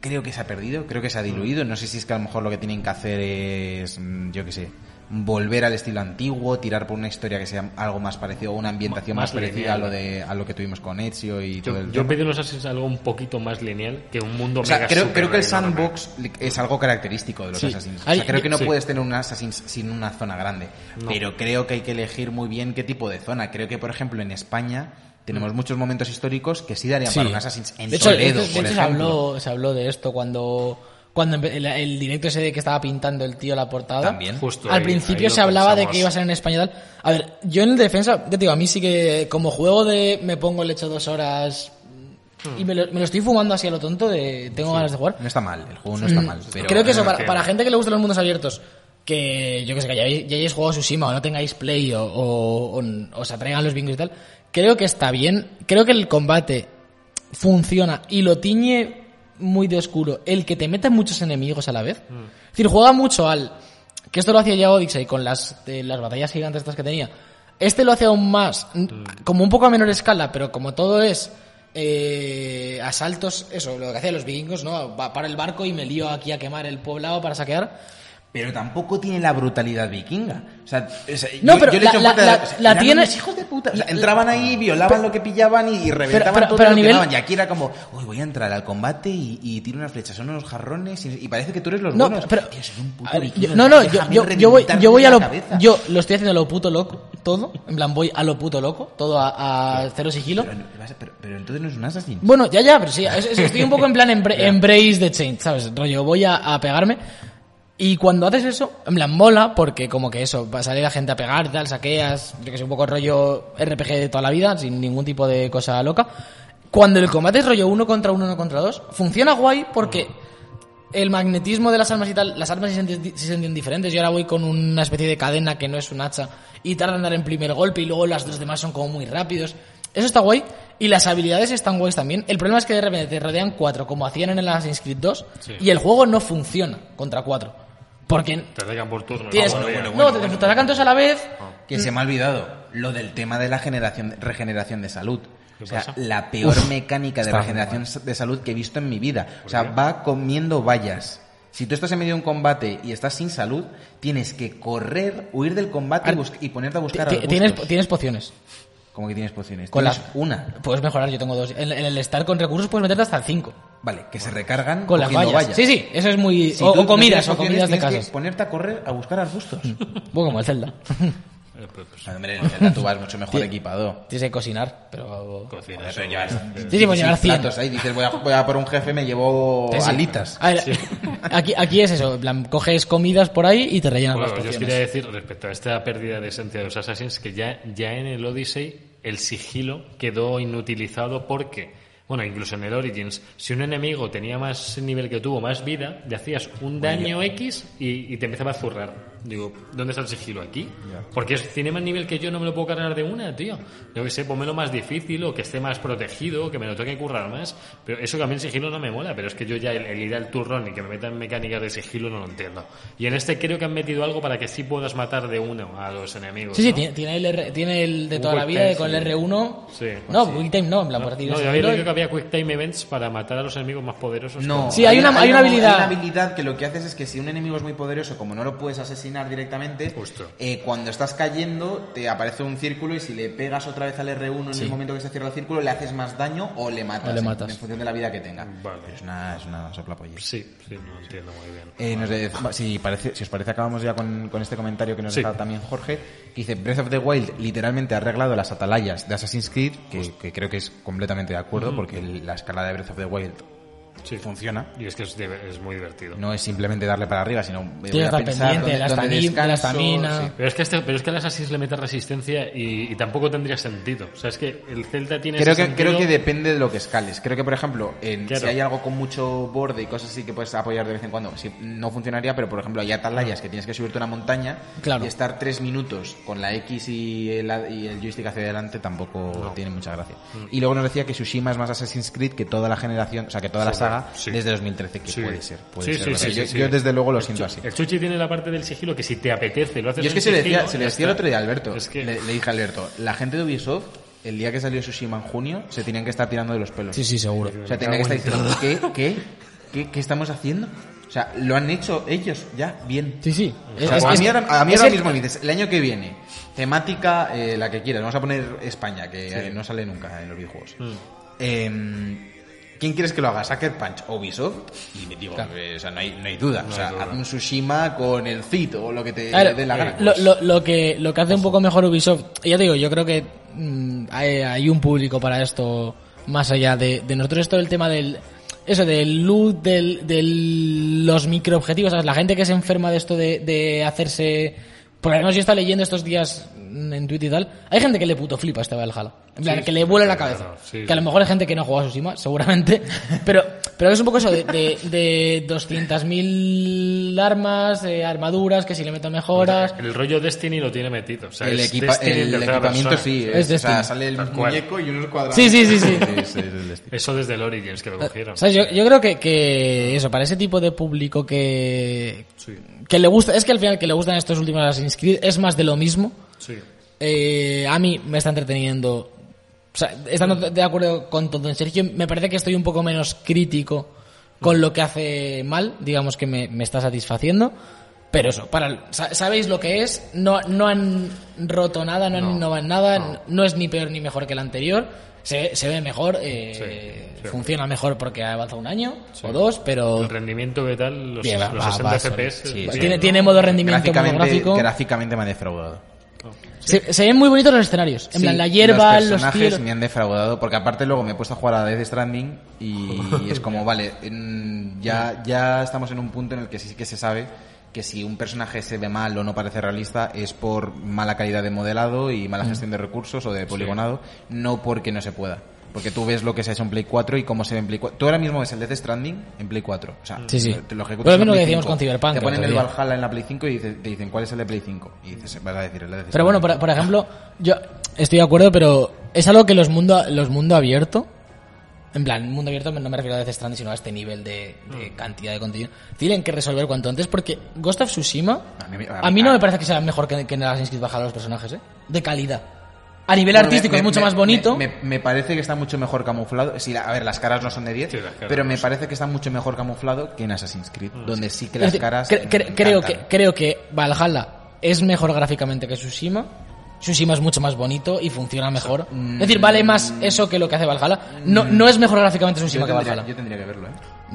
Creo que se ha perdido, creo que se ha diluido. No sé si es que a lo mejor lo que tienen que hacer es, mm, yo qué sé, volver al estilo antiguo, tirar por una historia que sea algo más parecido, una ambientación Más más, parecida a lo de a lo que tuvimos con Ezio y todo Yo, el yo pedí unos Assassins algo un poquito más lineal que un mundo O sea, mega creo, creo que el sandbox es algo característico de los Sí. Assassins. O sea, creo que no sí. puedes tener un Assassin's sin una zona grande. No. Pero creo que hay que elegir muy bien qué tipo de zona. Creo que, por ejemplo, en España tenemos muchos momentos históricos que sí darían Sí. para un Assassin's en de hecho, Toledo, de hecho, por se, habló, se habló de esto cuando, cuando empe- el, el directo ese de que estaba pintando el tío la portada. También. Justo Al ahí- principio ahí se hablaba de que iba a ser en español. A ver, yo en defensa, ya te digo, a mí sí que como juego de me pongo, le echo dos horas y me lo, me lo estoy fumando así a lo tonto de tengo ganas de jugar. No está mal, el juego no está mal. Pero Creo que eso, para, para gente que le gustan los mundos abiertos, que yo que sé, que ya, hayáis- ya hayáis jugado Tsushima o no tengáis play o, o, o os atraigan los bingos y tal, creo que está bien. Creo que el combate funciona y lo tiñe muy de oscuro. El que te meta muchos enemigos a la vez. Es decir, juega mucho al... Que esto lo hacía ya Odyssey con las, eh, las batallas gigantes estas que tenía. Este lo hace aún más, n- como un poco a menor escala, pero como todo es eh, asaltos, eso, lo que hacían los vikingos, ¿no? Va para el barco y me lío aquí a quemar el poblado para saquear. Pero tampoco tiene la brutalidad vikinga. O sea, o sea, No, yo, pero yo le la- en falta la- de- o sea, la tiene- hijos de puta. O sea, entraban ahí, violaban lo que pillaban y, y reventaban pero- todo pero lo a que nivel- daban. Y aquí era como, uy, voy a entrar al combate y, y tiro unas flechas, son unos jarrones y, y parece que tú eres los No, buenos. pero... Tío, un puto ver, vikingo, yo- no, no, yo, yo, voy, yo voy a lo... la cabeza. Yo lo estoy haciendo a lo puto loco, todo. En plan, voy a lo puto loco, todo a, a cero sigilo. Pero, pero- pero entonces no es un assassin. Bueno, ya, ya, pero sí, es- es- estoy un poco en plan embra- embrace the change, ¿sabes? Rollo, voy a, a pegarme. Y cuando haces eso, en plan, mola, porque como que eso, va a salir la gente a pegar tal, saqueas, yo que sé, un poco rollo RPG de toda la vida, sin ningún tipo de cosa loca. Cuando el combate es rollo uno contra uno, uno contra dos, funciona guay porque el magnetismo de las armas y tal, las armas se sienten, se sienten diferentes. Yo ahora voy con una especie de cadena que no es un hacha y tardan en dar en primer golpe y luego las dos demás son como muy rápidos. Eso está guay y las habilidades están guays también. El problema es que de repente te rodean cuatro como hacían en el Assassin's Creed 2 Sí. y el juego no funciona contra cuatro. Porque Te atacan por turno. tienes, Ah, bueno, bien. no, te, te atacan todos a la vez. Que se me ha olvidado lo del tema de la generación, regeneración de salud. ¿Qué O sea, pasa? la peor mecánica de regeneración de salud que he visto en mi vida. O sea, va comiendo vallas. Si tú estás en medio de un combate y estás sin salud, tienes que correr, huir del combate y, y ponerte a buscar arbustos. Tienes, tienes pociones. ¿Cómo que tienes pociones? Con las una. Puedes mejorar, yo tengo dos. En, en el estar con recursos puedes meterte hasta el 5. Vale, que se recargan Con las vallas. Sí, sí, eso es muy... Si o, comidas, o comidas de casas. ponerte a correr a buscar arbustos. Bueno, como el Zelda. Hombre, en el Zelda tú vas mucho mejor equipado. Tienes que cocinar, pero... cocina, Joder, eso, pero llevas Sí, sí, pues llevar 100. platos ahí. Dices, voy a, voy a por un jefe, me llevo Sí, sí. alitas. A ver, aquí, aquí es eso, en plan, coges comidas por ahí y te rellenas Bueno, las yo os quería decir respecto a esta pérdida de esencia de los Assassins que ya, ya en el Odyssey el sigilo quedó inutilizado porque, bueno, incluso en el Origins, si un enemigo tenía más nivel que tú o más vida, le hacías un daño X y, y te empezaba a zurrar. Digo, ¿dónde está el sigilo aquí? Porque es, tiene más nivel que yo, no me lo puedo cargar de una, tío. Yo que sé, ponmelo más difícil o que esté más protegido, que me lo toque currar más. Pero eso que a mí el sigilo no me mola, pero es que yo ya el, el ir al turrón y que me metan mecánicas de sigilo no lo entiendo. Y en este creo que han metido algo para que sí puedas matar de uno a los enemigos. Sí, sí, ¿no? tiene, tiene el, R- tiene el de toda la quick vida time, con sí. el R1. Sí. no, Quick Time no, en plan, por No, tirar yo y- que había quick time events para matar a los enemigos más poderosos. No, con- Sí, hay una- hay una habilidad. Hay una habilidad que lo que haces es que si un enemigo es muy poderoso, como no lo puedes asesinar directamente, Justo. eh, cuando estás cayendo te aparece un círculo y si le pegas otra vez al R1 en Sí. el momento que se cierra el círculo, le haces más daño o le matas, O le en- matas. En, función de la vida que tenga. Vale. Pero es una, es una. Sí, sí, no entiendo muy bien. Eh, nos si, parece, si os parece, acabamos ya con, con este comentario que nos Sí. deja también Jorge, que dice Breath of the Wild literalmente ha arreglado las atalayas de Assassin's Creed, que, que creo que es completamente de acuerdo, porque el- la escala de Breath of the Wild Sí. funciona. Y es que es, es muy divertido. No es simplemente darle para arriba, sino voy Tienes a pensar pendiente de la dónde- dónde la sí. Pero es que este, pero es que al Assassin's le mete resistencia y, y tampoco tendría sentido. O sea, es que el Celta tiene Creo ese que, creo que depende de lo que escales. Creo que, por ejemplo, en, Claro. si hay algo con mucho borde y cosas así que puedes apoyar de vez en cuando, sí, no funcionaría, pero por ejemplo hay atalayas que tienes que subirte una montaña Claro. y estar tres minutos con la X y el, y el joystick hacia adelante tampoco tiene mucha gracia. Mm. Y luego nos decía que Tsushima es más Assassin's Creed que toda la generación, o sea, que toda la Joder, saga sí. desde 2013, que Sí. puede ser. Puede Sí, ser sí, verdad. sí, yo, sí, sí. yo desde luego lo El siento así. El Chuchi tiene la parte del sigilo que si te apetece lo haces Yo es que se le decía, se le decía el otro día a Alberto. Es que- le, le dije a Alberto, la gente de Ubisoft, el día que salió Tsushima en junio, se tenían que estar tirando de los pelos. Sí, sí, seguro. O sea, tenían que estar diciendo, ¿qué, qué, qué, qué estamos haciendo? O sea, lo han hecho ellos ya bien. Sí, sí. O sea, Es- a es- mí ahora, a mí ahora mismo me dices, el año que viene, temática, eh, la que quieras, vamos a poner España, que eh, no sale nunca en los videojuegos. Mm. Eh, ¿quién quieres que lo haga? ¿Sucker Punch o Ubisoft? Y me digo, eh, o sea, no hay, no hay duda. o sea, haz un Tsushima con el Cid o lo que te dé la gana. lo, lo- lo que, lo que hace un poco mejor Ubisoft, y ya te digo, yo creo que mm, hay, hay un público para esto más allá de, de nosotros. Esto del tema del. Eso, del loot, del, de los microobjetivos, ¿sabes? La gente que se enferma de esto de, de hacerse. Porque además yo estaba leyendo estos días en Twitter y tal. Hay gente que le puto flipa este Valhalla. En plan, Sí, que le vuela la claro, cabeza. sí, que a lo mejor hay gente que no juega a Tsushima, seguramente. pero, pero es un poco eso de, de, de 200.000 armas, eh, armaduras, que si le meto mejoras. El rollo Destiny lo tiene metido. O sea, el, es equipa- Destiny en el tercera equipamiento persona. sí, Es es, o sea, Destiny. sale el muñeco y unos cuadrados. Sí, sí, sí, sí. Eso desde el Origins que lo cogieron. ¿Sabes? Yo, yo creo que, que eso, para ese tipo de público que, Sí, que le gusta, es que al final que le gustan estos últimos Assassin's Creed es más de lo mismo. Sí. Eh, a mí me está entreteniendo. O sea, estando de acuerdo con todo en Sergio, me parece que estoy un poco menos crítico con lo que hace mal, digamos que me, me está satisfaciendo. Pero eso, para, sa- sabéis lo que es, no, no han roto nada, no han No, innovado en nada, no. no. es ni peor ni mejor que el anterior, se, se ve mejor, eh, Sí, sí. funciona mejor porque ha avanzado un año o dos, pero El rendimiento que tal, los, Bien, los va- 60 va FPS. tiene, ¿no? tiene modo rendimiento Gráficamente, monográfico. gráficamente me ha defraudado. Se, se ven muy bonitos los escenarios, en Sí, plan la hierba, los los, personajes tíos. me han defraudado porque aparte luego me he puesto a jugar a Death Stranding y es como vale ya ya estamos en un punto en el que sí que se sabe que si un personaje se ve mal o no parece realista es por mala calidad de modelado y Mm. mala gestión de recursos o de poligonado no porque no se pueda porque tú ves lo que se ha hecho en Play 4 y cómo se ve en Play 4. Tú ahora mismo ves el Death Stranding en Play 4. O sea, Sí, sí. te lo ejecutas Pero es lo que decíamos 5. con Cyberpunk Te ponen el. Valhalla en la Play 5 y te dicen cuál es el de Play 5. Y dices, vas a decir el de Death Pero bueno, por, por ejemplo, yo estoy de acuerdo, pero es algo que los mundo, los mundo abierto, en plan, mundo abierto no me refiero a Death Stranding, sino a este nivel de, de Mm. cantidad de contenido, tienen que resolver cuanto antes, porque Ghost of Tsushima, A mí- a a mí- mí no a- me parece que sea mejor que, que en Assassin's Creed Valhalla los personajes, ¿eh? De calidad. A nivel Bueno, artístico me- es mucho me- más bonito. Me, me- me parece que está mucho mejor camuflado. Sí, la- a ver, las caras no son de 10, Sí, las caras pero me parece que está mucho mejor camuflado que en Assassin's Creed, donde sí que las decir, caras. cre- cre- me creo, que, creo que Valhalla es mejor gráficamente que Tsushima. Tsushima es mucho más bonito y funciona mejor. Mm. Es decir, vale más eso que lo que hace Valhalla. No, no es mejor gráficamente Tsushima que Valhalla. yo tendría que verlo, ¿eh?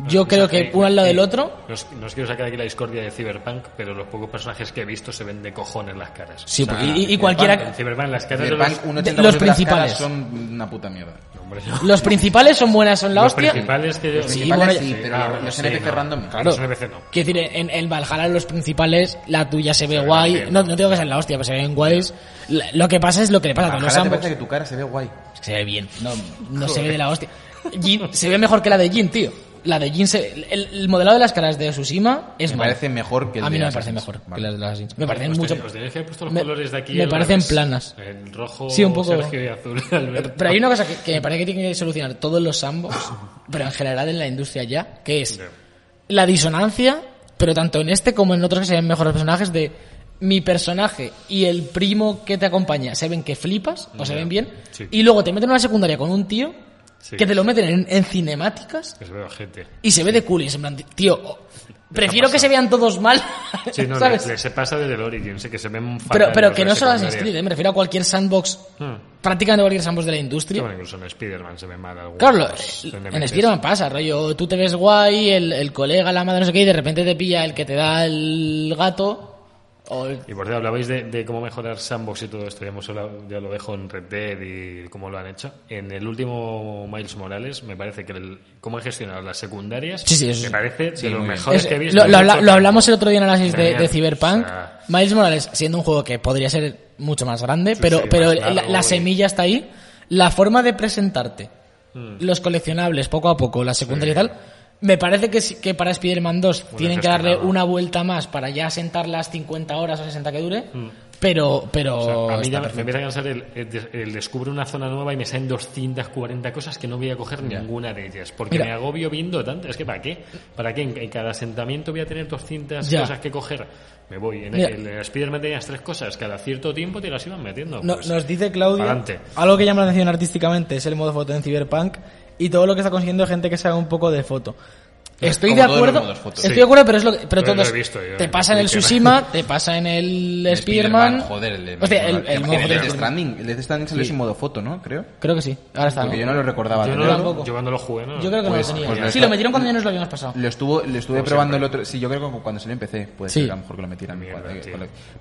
Yo creo que uno al lado del otro. No os, no os quiero sacar aquí la discordia de Cyberpunk, pero los pocos personajes que he visto se ven de cojones las caras. Sí, O sea, porque- y, y En cualquiera. Cyberpunk las caras de los... Cyberpunk, de- 80% los de las principales. caras son una puta mierda. No, hombre, no. Los principales son buenas, son la Los hostia. principales que yo... Los Sí, principales bueno, sí, sí, pero ah, los- bueno, los sí, NPC no. random. Claro. Los NPC no. Quiero decir, en el Valhalla los principales, la tuya se ve ve guay. bien. No, no tengo que ser la hostia, pero se ven guays. Lo que pasa es lo que le pasa a todos los ambos. que tu cara se ve guay. Se ve bien, no, no se ve de la hostia. Jin- se ve mejor que la de Jin, tío. La de Jin, se- el, el modelado de las caras de Tsushima es Me parece mejor que el A mí de no me parece mejor Vale. que las de las Assassin's. Me parecen Os mucho. tenéis- os tenéis que haber puesto los me- colores de aquí me al parecen planas. El rojo, Sí, un poco. Sergio y azul, Alberto. Pero hay una cosa que, que me parece que tiene que solucionar todos los sandbox, pero en general en la industria ya, que es la disonancia, pero tanto en este como en otros que se ven mejores personajes de mi personaje y el primo que te acompaña se ven que flipas o se ven bien Sí. y luego te meten una secundaria con un tío Sí. que te lo meten en, en cinemáticas gente. y se ve de cool y es en plan, tío, prefiero que se vean todos mal, Sí, no, ¿sabes? le, le se pasa desde el Origins, que se ven pero pero que no solo Assassin's. Creed, ¿eh? me refiero a cualquier sandbox, Hmm. prácticamente cualquier sandbox de la Sí, industria. bueno, incluso en Spider-Man se ve mal algunos Claro, NPCs. en Spider-Man pasa, rollo, tú te ves guay, el, el colega, la madre, no sé qué, y de repente te pilla el que te da el gato, Y por cierto, hablabais de, de cómo mejorar sandbox y todo esto, ya, hemos hablado- ya lo dejo en Red Dead y cómo lo han hecho. En el último Miles Morales, me parece que el, cómo han gestionado las secundarias, Sí, sí, eso me sí. parece de los mejores es- que he visto. lo, en lo habla- mucho lo hablamos el otro día en el análisis de, Cyberpunk. O sea, Miles Morales, siendo un juego que podría ser mucho más grande, pero, sí, pero más la, semilla está ahí. La forma de presentarte Hmm. los coleccionables poco a poco, la secundaria y tal, me parece que, que para Spider-Man 2 tienen que darle una vuelta más para ya sentar las 50 horas o 60 que dure, pero, pero o sea, a mí ya me- empieza a cansar el, el el descubre una zona nueva y me salen 240 cosas que no voy a coger ninguna de ellas. Porque Mira. me agobio viendo tanto. Es que ¿para qué? ¿Para qué? En, en cada asentamiento voy a tener 200 Ya. cosas que coger. Me voy. En, Mira. el, Spider-Man tenías tres cosas. Cada cierto tiempo te las iban metiendo. No- Pues, nos dice Adelante. algo que llama la atención artísticamente es el modo foto en Cyberpunk y todo lo que está consiguiendo gente que se haga un poco de foto. Estoy de acuerdo, estoy de acuerdo, pero es lo que, pero todos he visto yo, te pasa en el Tsushima, te pasa en el Spearman, Joder, el de... Hostia, el, el que- modo que foto el de de Stranding, el de Stranding salió sin modo foto, ¿no? Creo. Creo que sí, ahora está. Porque ¿no? yo no lo recordaba Yo, no tenerlo. lo- tampoco. yo cuando lo jugué, ¿no? Yo creo que Pues- no lo tenía. pues lo sí, lo metieron cuando ya nos lo habíamos pasado. Lo estuvo, lo estuve Como probando siempre. el otro... Sí, yo creo que cuando se lo empecé, puede Sí. ser a lo mejor que lo metieran.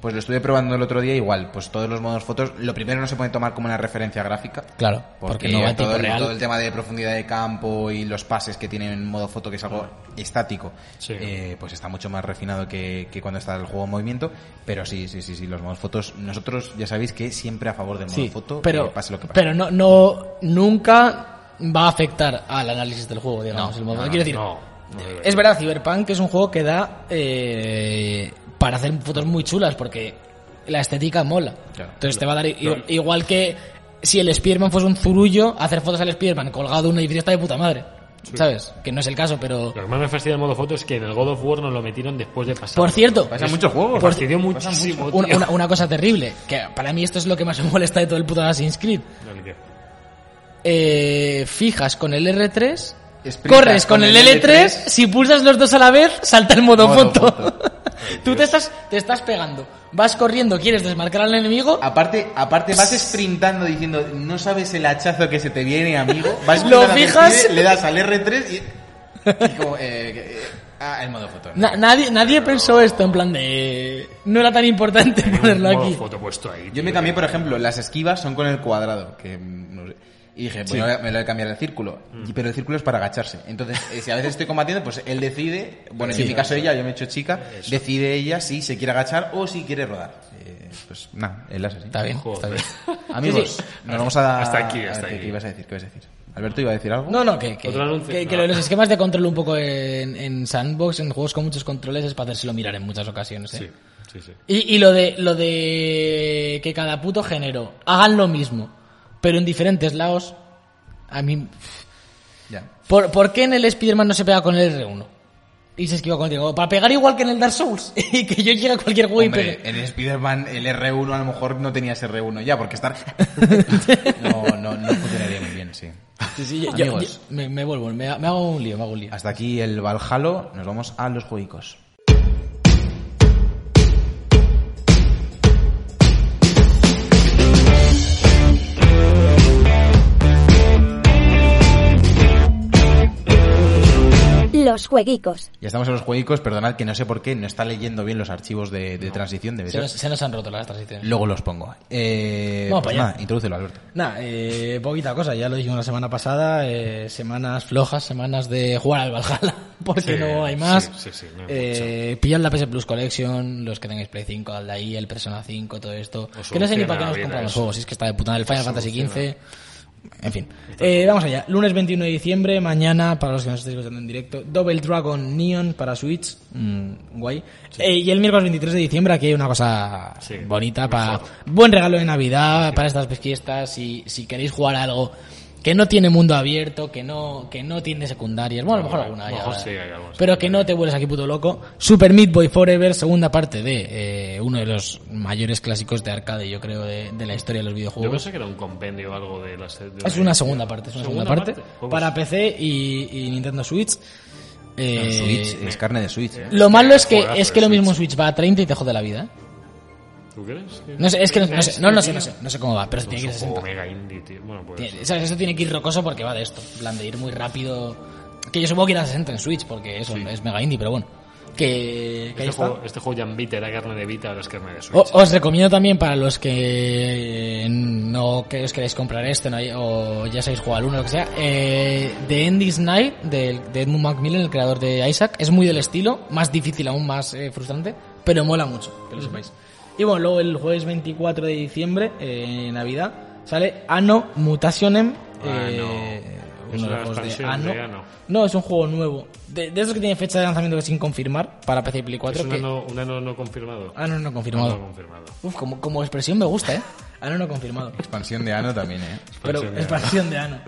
Pues lo estuve probando el otro día igual. Pues todos los modos fotos... Lo primero no se puede tomar como una referencia gráfica. Claro, porque, no va todo, todo el tema de profundidad de campo y los pases que tienen en modo foto, que es algo estático, Sí. eh, pues está mucho más refinado que, que cuando está el juego en movimiento. Pero sí, sí, sí, sí, los modos fotos. Nosotros ya sabéis que siempre a favor del modo Sí, foto, pero, eh, pase lo que pase. pero no, no, nunca va a afectar al análisis del juego, digamos. No, el modo. no, no, Quiero decir, No, es verdad, Cyberpunk es un juego que da eh, para hacer fotos muy chulas porque la estética mola. Claro. Entonces te va a dar igual que si el Spearman fuese un zurullo, hacer fotos al Spearman colgado de un edificio está de puta madre. ¿Sabes? Que no es el caso, pero... Lo que más me fastidia del modo foto es que en el God of War nos lo metieron después de pasar. Por cierto, Pasa muchos juegos. Por- fastidió muchísimo, una, tío. una- una cosa terrible, que para mí esto es lo que más me molesta de todo el puto Assassin's Creed. Dale, ¿qué? eh, fijas con el R3, Sprintas corres con, el, L3, si pulsas los dos a la vez, salta el modo, Modo foto. foto. Tú te estás, te estás pegando, vas corriendo, quieres desmarcar al enemigo, Aparte, aparte vas sprintando diciendo, no sabes el hachazo que se te viene, amigo. Vas Lo te fijas- le das al R3 y... y como, eh, eh, ah, el modo foto. Na- nadie, nadie pensó esto en plan de... No era tan importante ponerlo modo aquí. foto puesto ahí. Yo me cambié, por ejemplo, las esquivas son con el cuadrado, que mm, no sé. Y dije, bueno, me lo voy a cambiar al círculo. Mm. Pero el círculo es para agacharse. Entonces, eh, si a veces estoy combatiendo, pues él decide, bueno, en mi caso ella, yo me he hecho chica, decide ella si se quiere agachar o si quiere rodar. Eh, pues nada, él hace así. Está bien, Joder. está bien. Amigos, Sí, sí. nos vamos a... Hasta aquí, a ver, hasta ¿qué, aquí. qué ibas a decir? ¿Qué ibas a decir? Alberto iba a decir algo. No, no, que, que, que- que No. lo de los esquemas de control un poco en, en sandbox, en juegos con muchos controles, es para hacérselo mirar en muchas ocasiones. ¿eh? Sí, sí, sí. Y, y lo de lo de que cada puto género hagan lo mismo, pero en diferentes lados, a mí... ¿Por, por qué en el Spider-Man no se pega con el R1? Y se esquiva con el R1? Para pegar igual que en el Dark Souls. y que yo llegue a cualquier juego y Hombre, pegue. en el Spider-Man el R1 a lo mejor no tenías R1 ya, porque estar... no, no, no funcionaría muy bien, sí. Sí, sí, yo- Amigos. yo- me, me vuelvo, me, me hago un lío, me hago un lío. Hasta aquí el Valhalo, nos vamos a los juegos. Los jueguicos. Ya estamos en los juegos, perdonad que no sé por qué no está leyendo bien los archivos de, de transición, debe Se nos, se nos han roto las transiciones. Luego los pongo. Eh, Vamos pues para allá. nada, introdúcelo, Alberto. Nada, eh, poquita cosa, ya lo dijimos la semana pasada, eh, semanas flojas, semanas de jugar al Valhalla, porque Sí, no hay más. sí, sí, sí, no hay eh, pillad la PS Plus Collection, los que tengáis Play 5, al de ahí, el Persona 5, todo esto. Os Que no sé ni para qué nos compramos juegos, si es que está de puta el Final Fantasy XV. En fin, eh, vamos allá. Lunes 21 de diciembre, mañana, para los que nos estéis escuchando en directo, Double Dragon Neon para Switch, mm, guay. Eh, y el miércoles 23 de diciembre, aquí hay una cosa Sí, bonita para buen regalo de Navidad para estas pesquistas. Si, si queréis jugar a algo que no tiene mundo abierto, que no, que no tiene secundarias, bueno, a lo mejor alguna mejor sí pero que no te vuelves aquí puto loco. Super Meat Boy Forever, segunda parte de eh, uno de los mayores clásicos de arcade, yo creo, de, de la historia de los Yo videojuegos. pensé que era un compendio o algo de las... de Es una segunda parte, es una segunda, ¿Segunda parte, parte? Pues- para PC y, y Nintendo Switch. Eh, Switch, es carne de Switch. ¿eh? Lo malo es que es que lo mismo Switch. Switch va a 30 y te jode la vida. ¿Eh? ¿Tú crees? No sé, es que no, no sé, no, no sé, no sé, no sé cómo va, pero tiene que ir a Es un juego 60. mega indie, tío. Bueno, pues... Tiene- ¿sabes? Eso tiene que ir rocoso porque va de esto. En plan, de ir muy rápido. Que yo supongo que irá a 60 en Switch porque eso es mega indie, pero bueno. Que, que ahí Este está. juego, este juego ya en Vita era carne de Vita, ahora es carne de Switch. O- os recomiendo también para los que no que os queréis comprar este ¿no? o ya sabéis jugar al uno o lo que sea, eh, The End is Night de, de Edmund Macmillan, el creador de Isaac, es muy del estilo, más difícil aún, más eh, frustrante, pero mola mucho, que lo sepáis. Y bueno, luego el jueves 24 de diciembre, eh, Navidad, sale Anno Mutationem, eh, Es uno de una los juegos de expansión Anno. de Anno. No, es un juego nuevo. De, de esos que tiene fecha de lanzamiento sin confirmar para PC y Play 4. Es un que- ano, un ano no confirmado. Ah, no, no confirmado. No confirmado. Uf, como, como expresión me gusta, ¿eh? Ano no confirmado. Expansión de Ano también, ¿eh? Pero Expansión de expansión de Ano.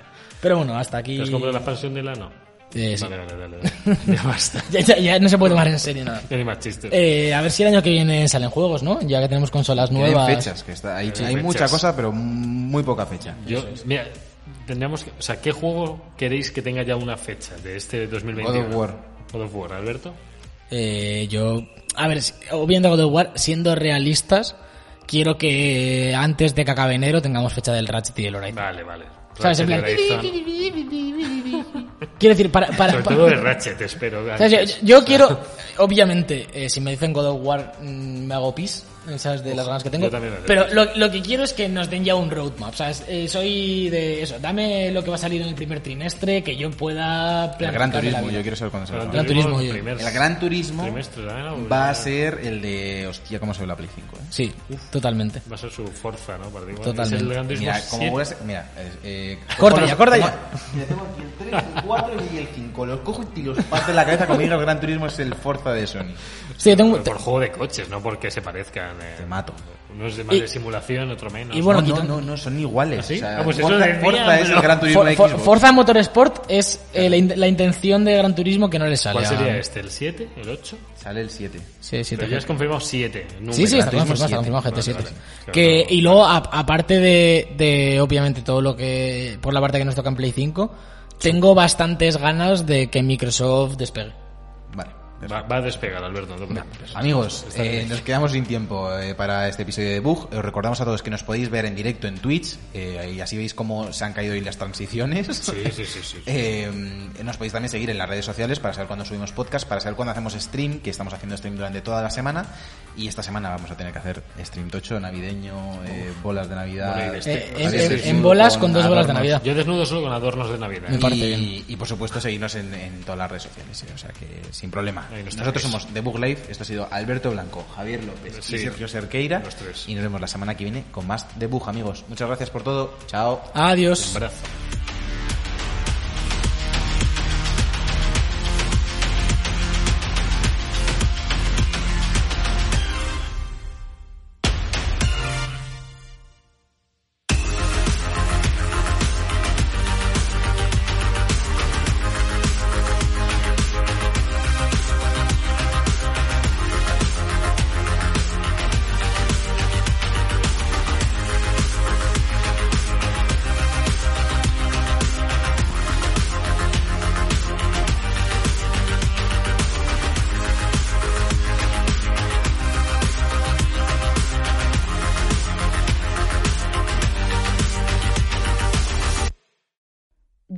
Pero bueno, hasta aquí... ¿Te has comprado la expansión del ano? Eh, sí. Vale, vale, dale, dale. Ya basta. ya, ya- ya no se puede tomar en serio nada. Ya ni más chistes. Eh, a ver si el año que viene salen juegos, ¿no? Ya que tenemos consolas nuevas. fechas, que está, hay, Sí, hay fechas. mucha cosa, pero muy poca fecha. Yo, mira, tendríamos que, o sea, ¿qué juego queréis que tenga ya una fecha de este God 2021? of War. God of War, Alberto. Eh, yo, a ver, obviamente God of War, siendo realistas, quiero que antes de que acabe enero tengamos fecha del Ratchet y del Horizon. Vale, vale. ¿Sabes? En plan-. Quiero decir, para... para, Sobre para- todo de Ratchet, espero. ¿sabes? Yo, yo quiero, obviamente, eh, si me dicen God of War, mm, me hago pis, ¿sabes? De las ganas que tengo. yo también Pero lo, lo que quiero es que nos den ya un roadmap, ¿sabes? Eh, soy de eso, dame lo que va a salir en el primer trimestre, que yo pueda El Gran la Turismo, vida. yo quiero saber cuándo se Gran va Gran Turismo, yo- primer El Gran Turismo también, ¿no? va a ser el de... Hostia, cómo se ve la Play 5, ¿eh? Sí, totalmente. Va a ser su Forza, ¿no? Para ti. Totalmente. Es el Gran Turismo Mira, como 7. voy a ser- Mira, eh, eh, Corta ya, corta tengo- ya. Mira, tengo aquí el 3, el 4 y el 5. Los cojo y los parto en la cabeza conmigo. El Gran Turismo es el Forza de Sony. Sí, tengo, Por, por juego de coches, no porque se parezcan. Te mato. Uno es de más Y- de simulación, otro menos. y bueno, no, no, no, no, son iguales. ¿Ah, sí? O sea, Ah, pues eso Forza, decía, Forza es el Gran Turismo For- For- Xbox. Forza Motorsport es eh, la, in- la intención de Gran Turismo que no le sale. ¿Cuál a- sería este? ¿El 7? ¿El 8? Sale el 7. Sí, sí, Pero te- ya has confirmado 7. Sí, sí, está confirmado, Turismo está confirmado GT7. Vale, vale. Claro, Que, no. y luego, a- aparte de, de, obviamente, todo lo que, por la parte que nos toca en Play 5, tengo bastantes ganas de que Microsoft despegue. Va, va a despegar, Alberto. no te. Amigos, eh, nos quedamos sin tiempo eh, para este episodio de Bug. Os recordamos a todos que nos podéis ver en directo en Twitch eh, y así veis cómo se han caído hoy las transiciones. Sí, sí, sí. sí. Eh, nos podéis también seguir en las redes sociales para saber cuándo subimos podcast, para saber cuándo hacemos stream, que estamos haciendo stream durante toda la semana. Y esta semana vamos a tener que hacer stream tocho, navideño, eh, bolas de Navidad. Este- Eh, en, en- bolas con dos bolas de. Navidad. Yo desnudo solo con adornos de Navidad. Me y, bien. y, por supuesto seguirnos en, en todas las redes sociales, eh, o sea que sin problema. Nosotros somos The Bug Life, esto ha sido Alberto Blanco, Javier López Sí, y Sergio los tres. Y nos vemos la semana que viene con más The Bug, amigos. Muchas gracias por todo. Chao. Adiós. Un abrazo.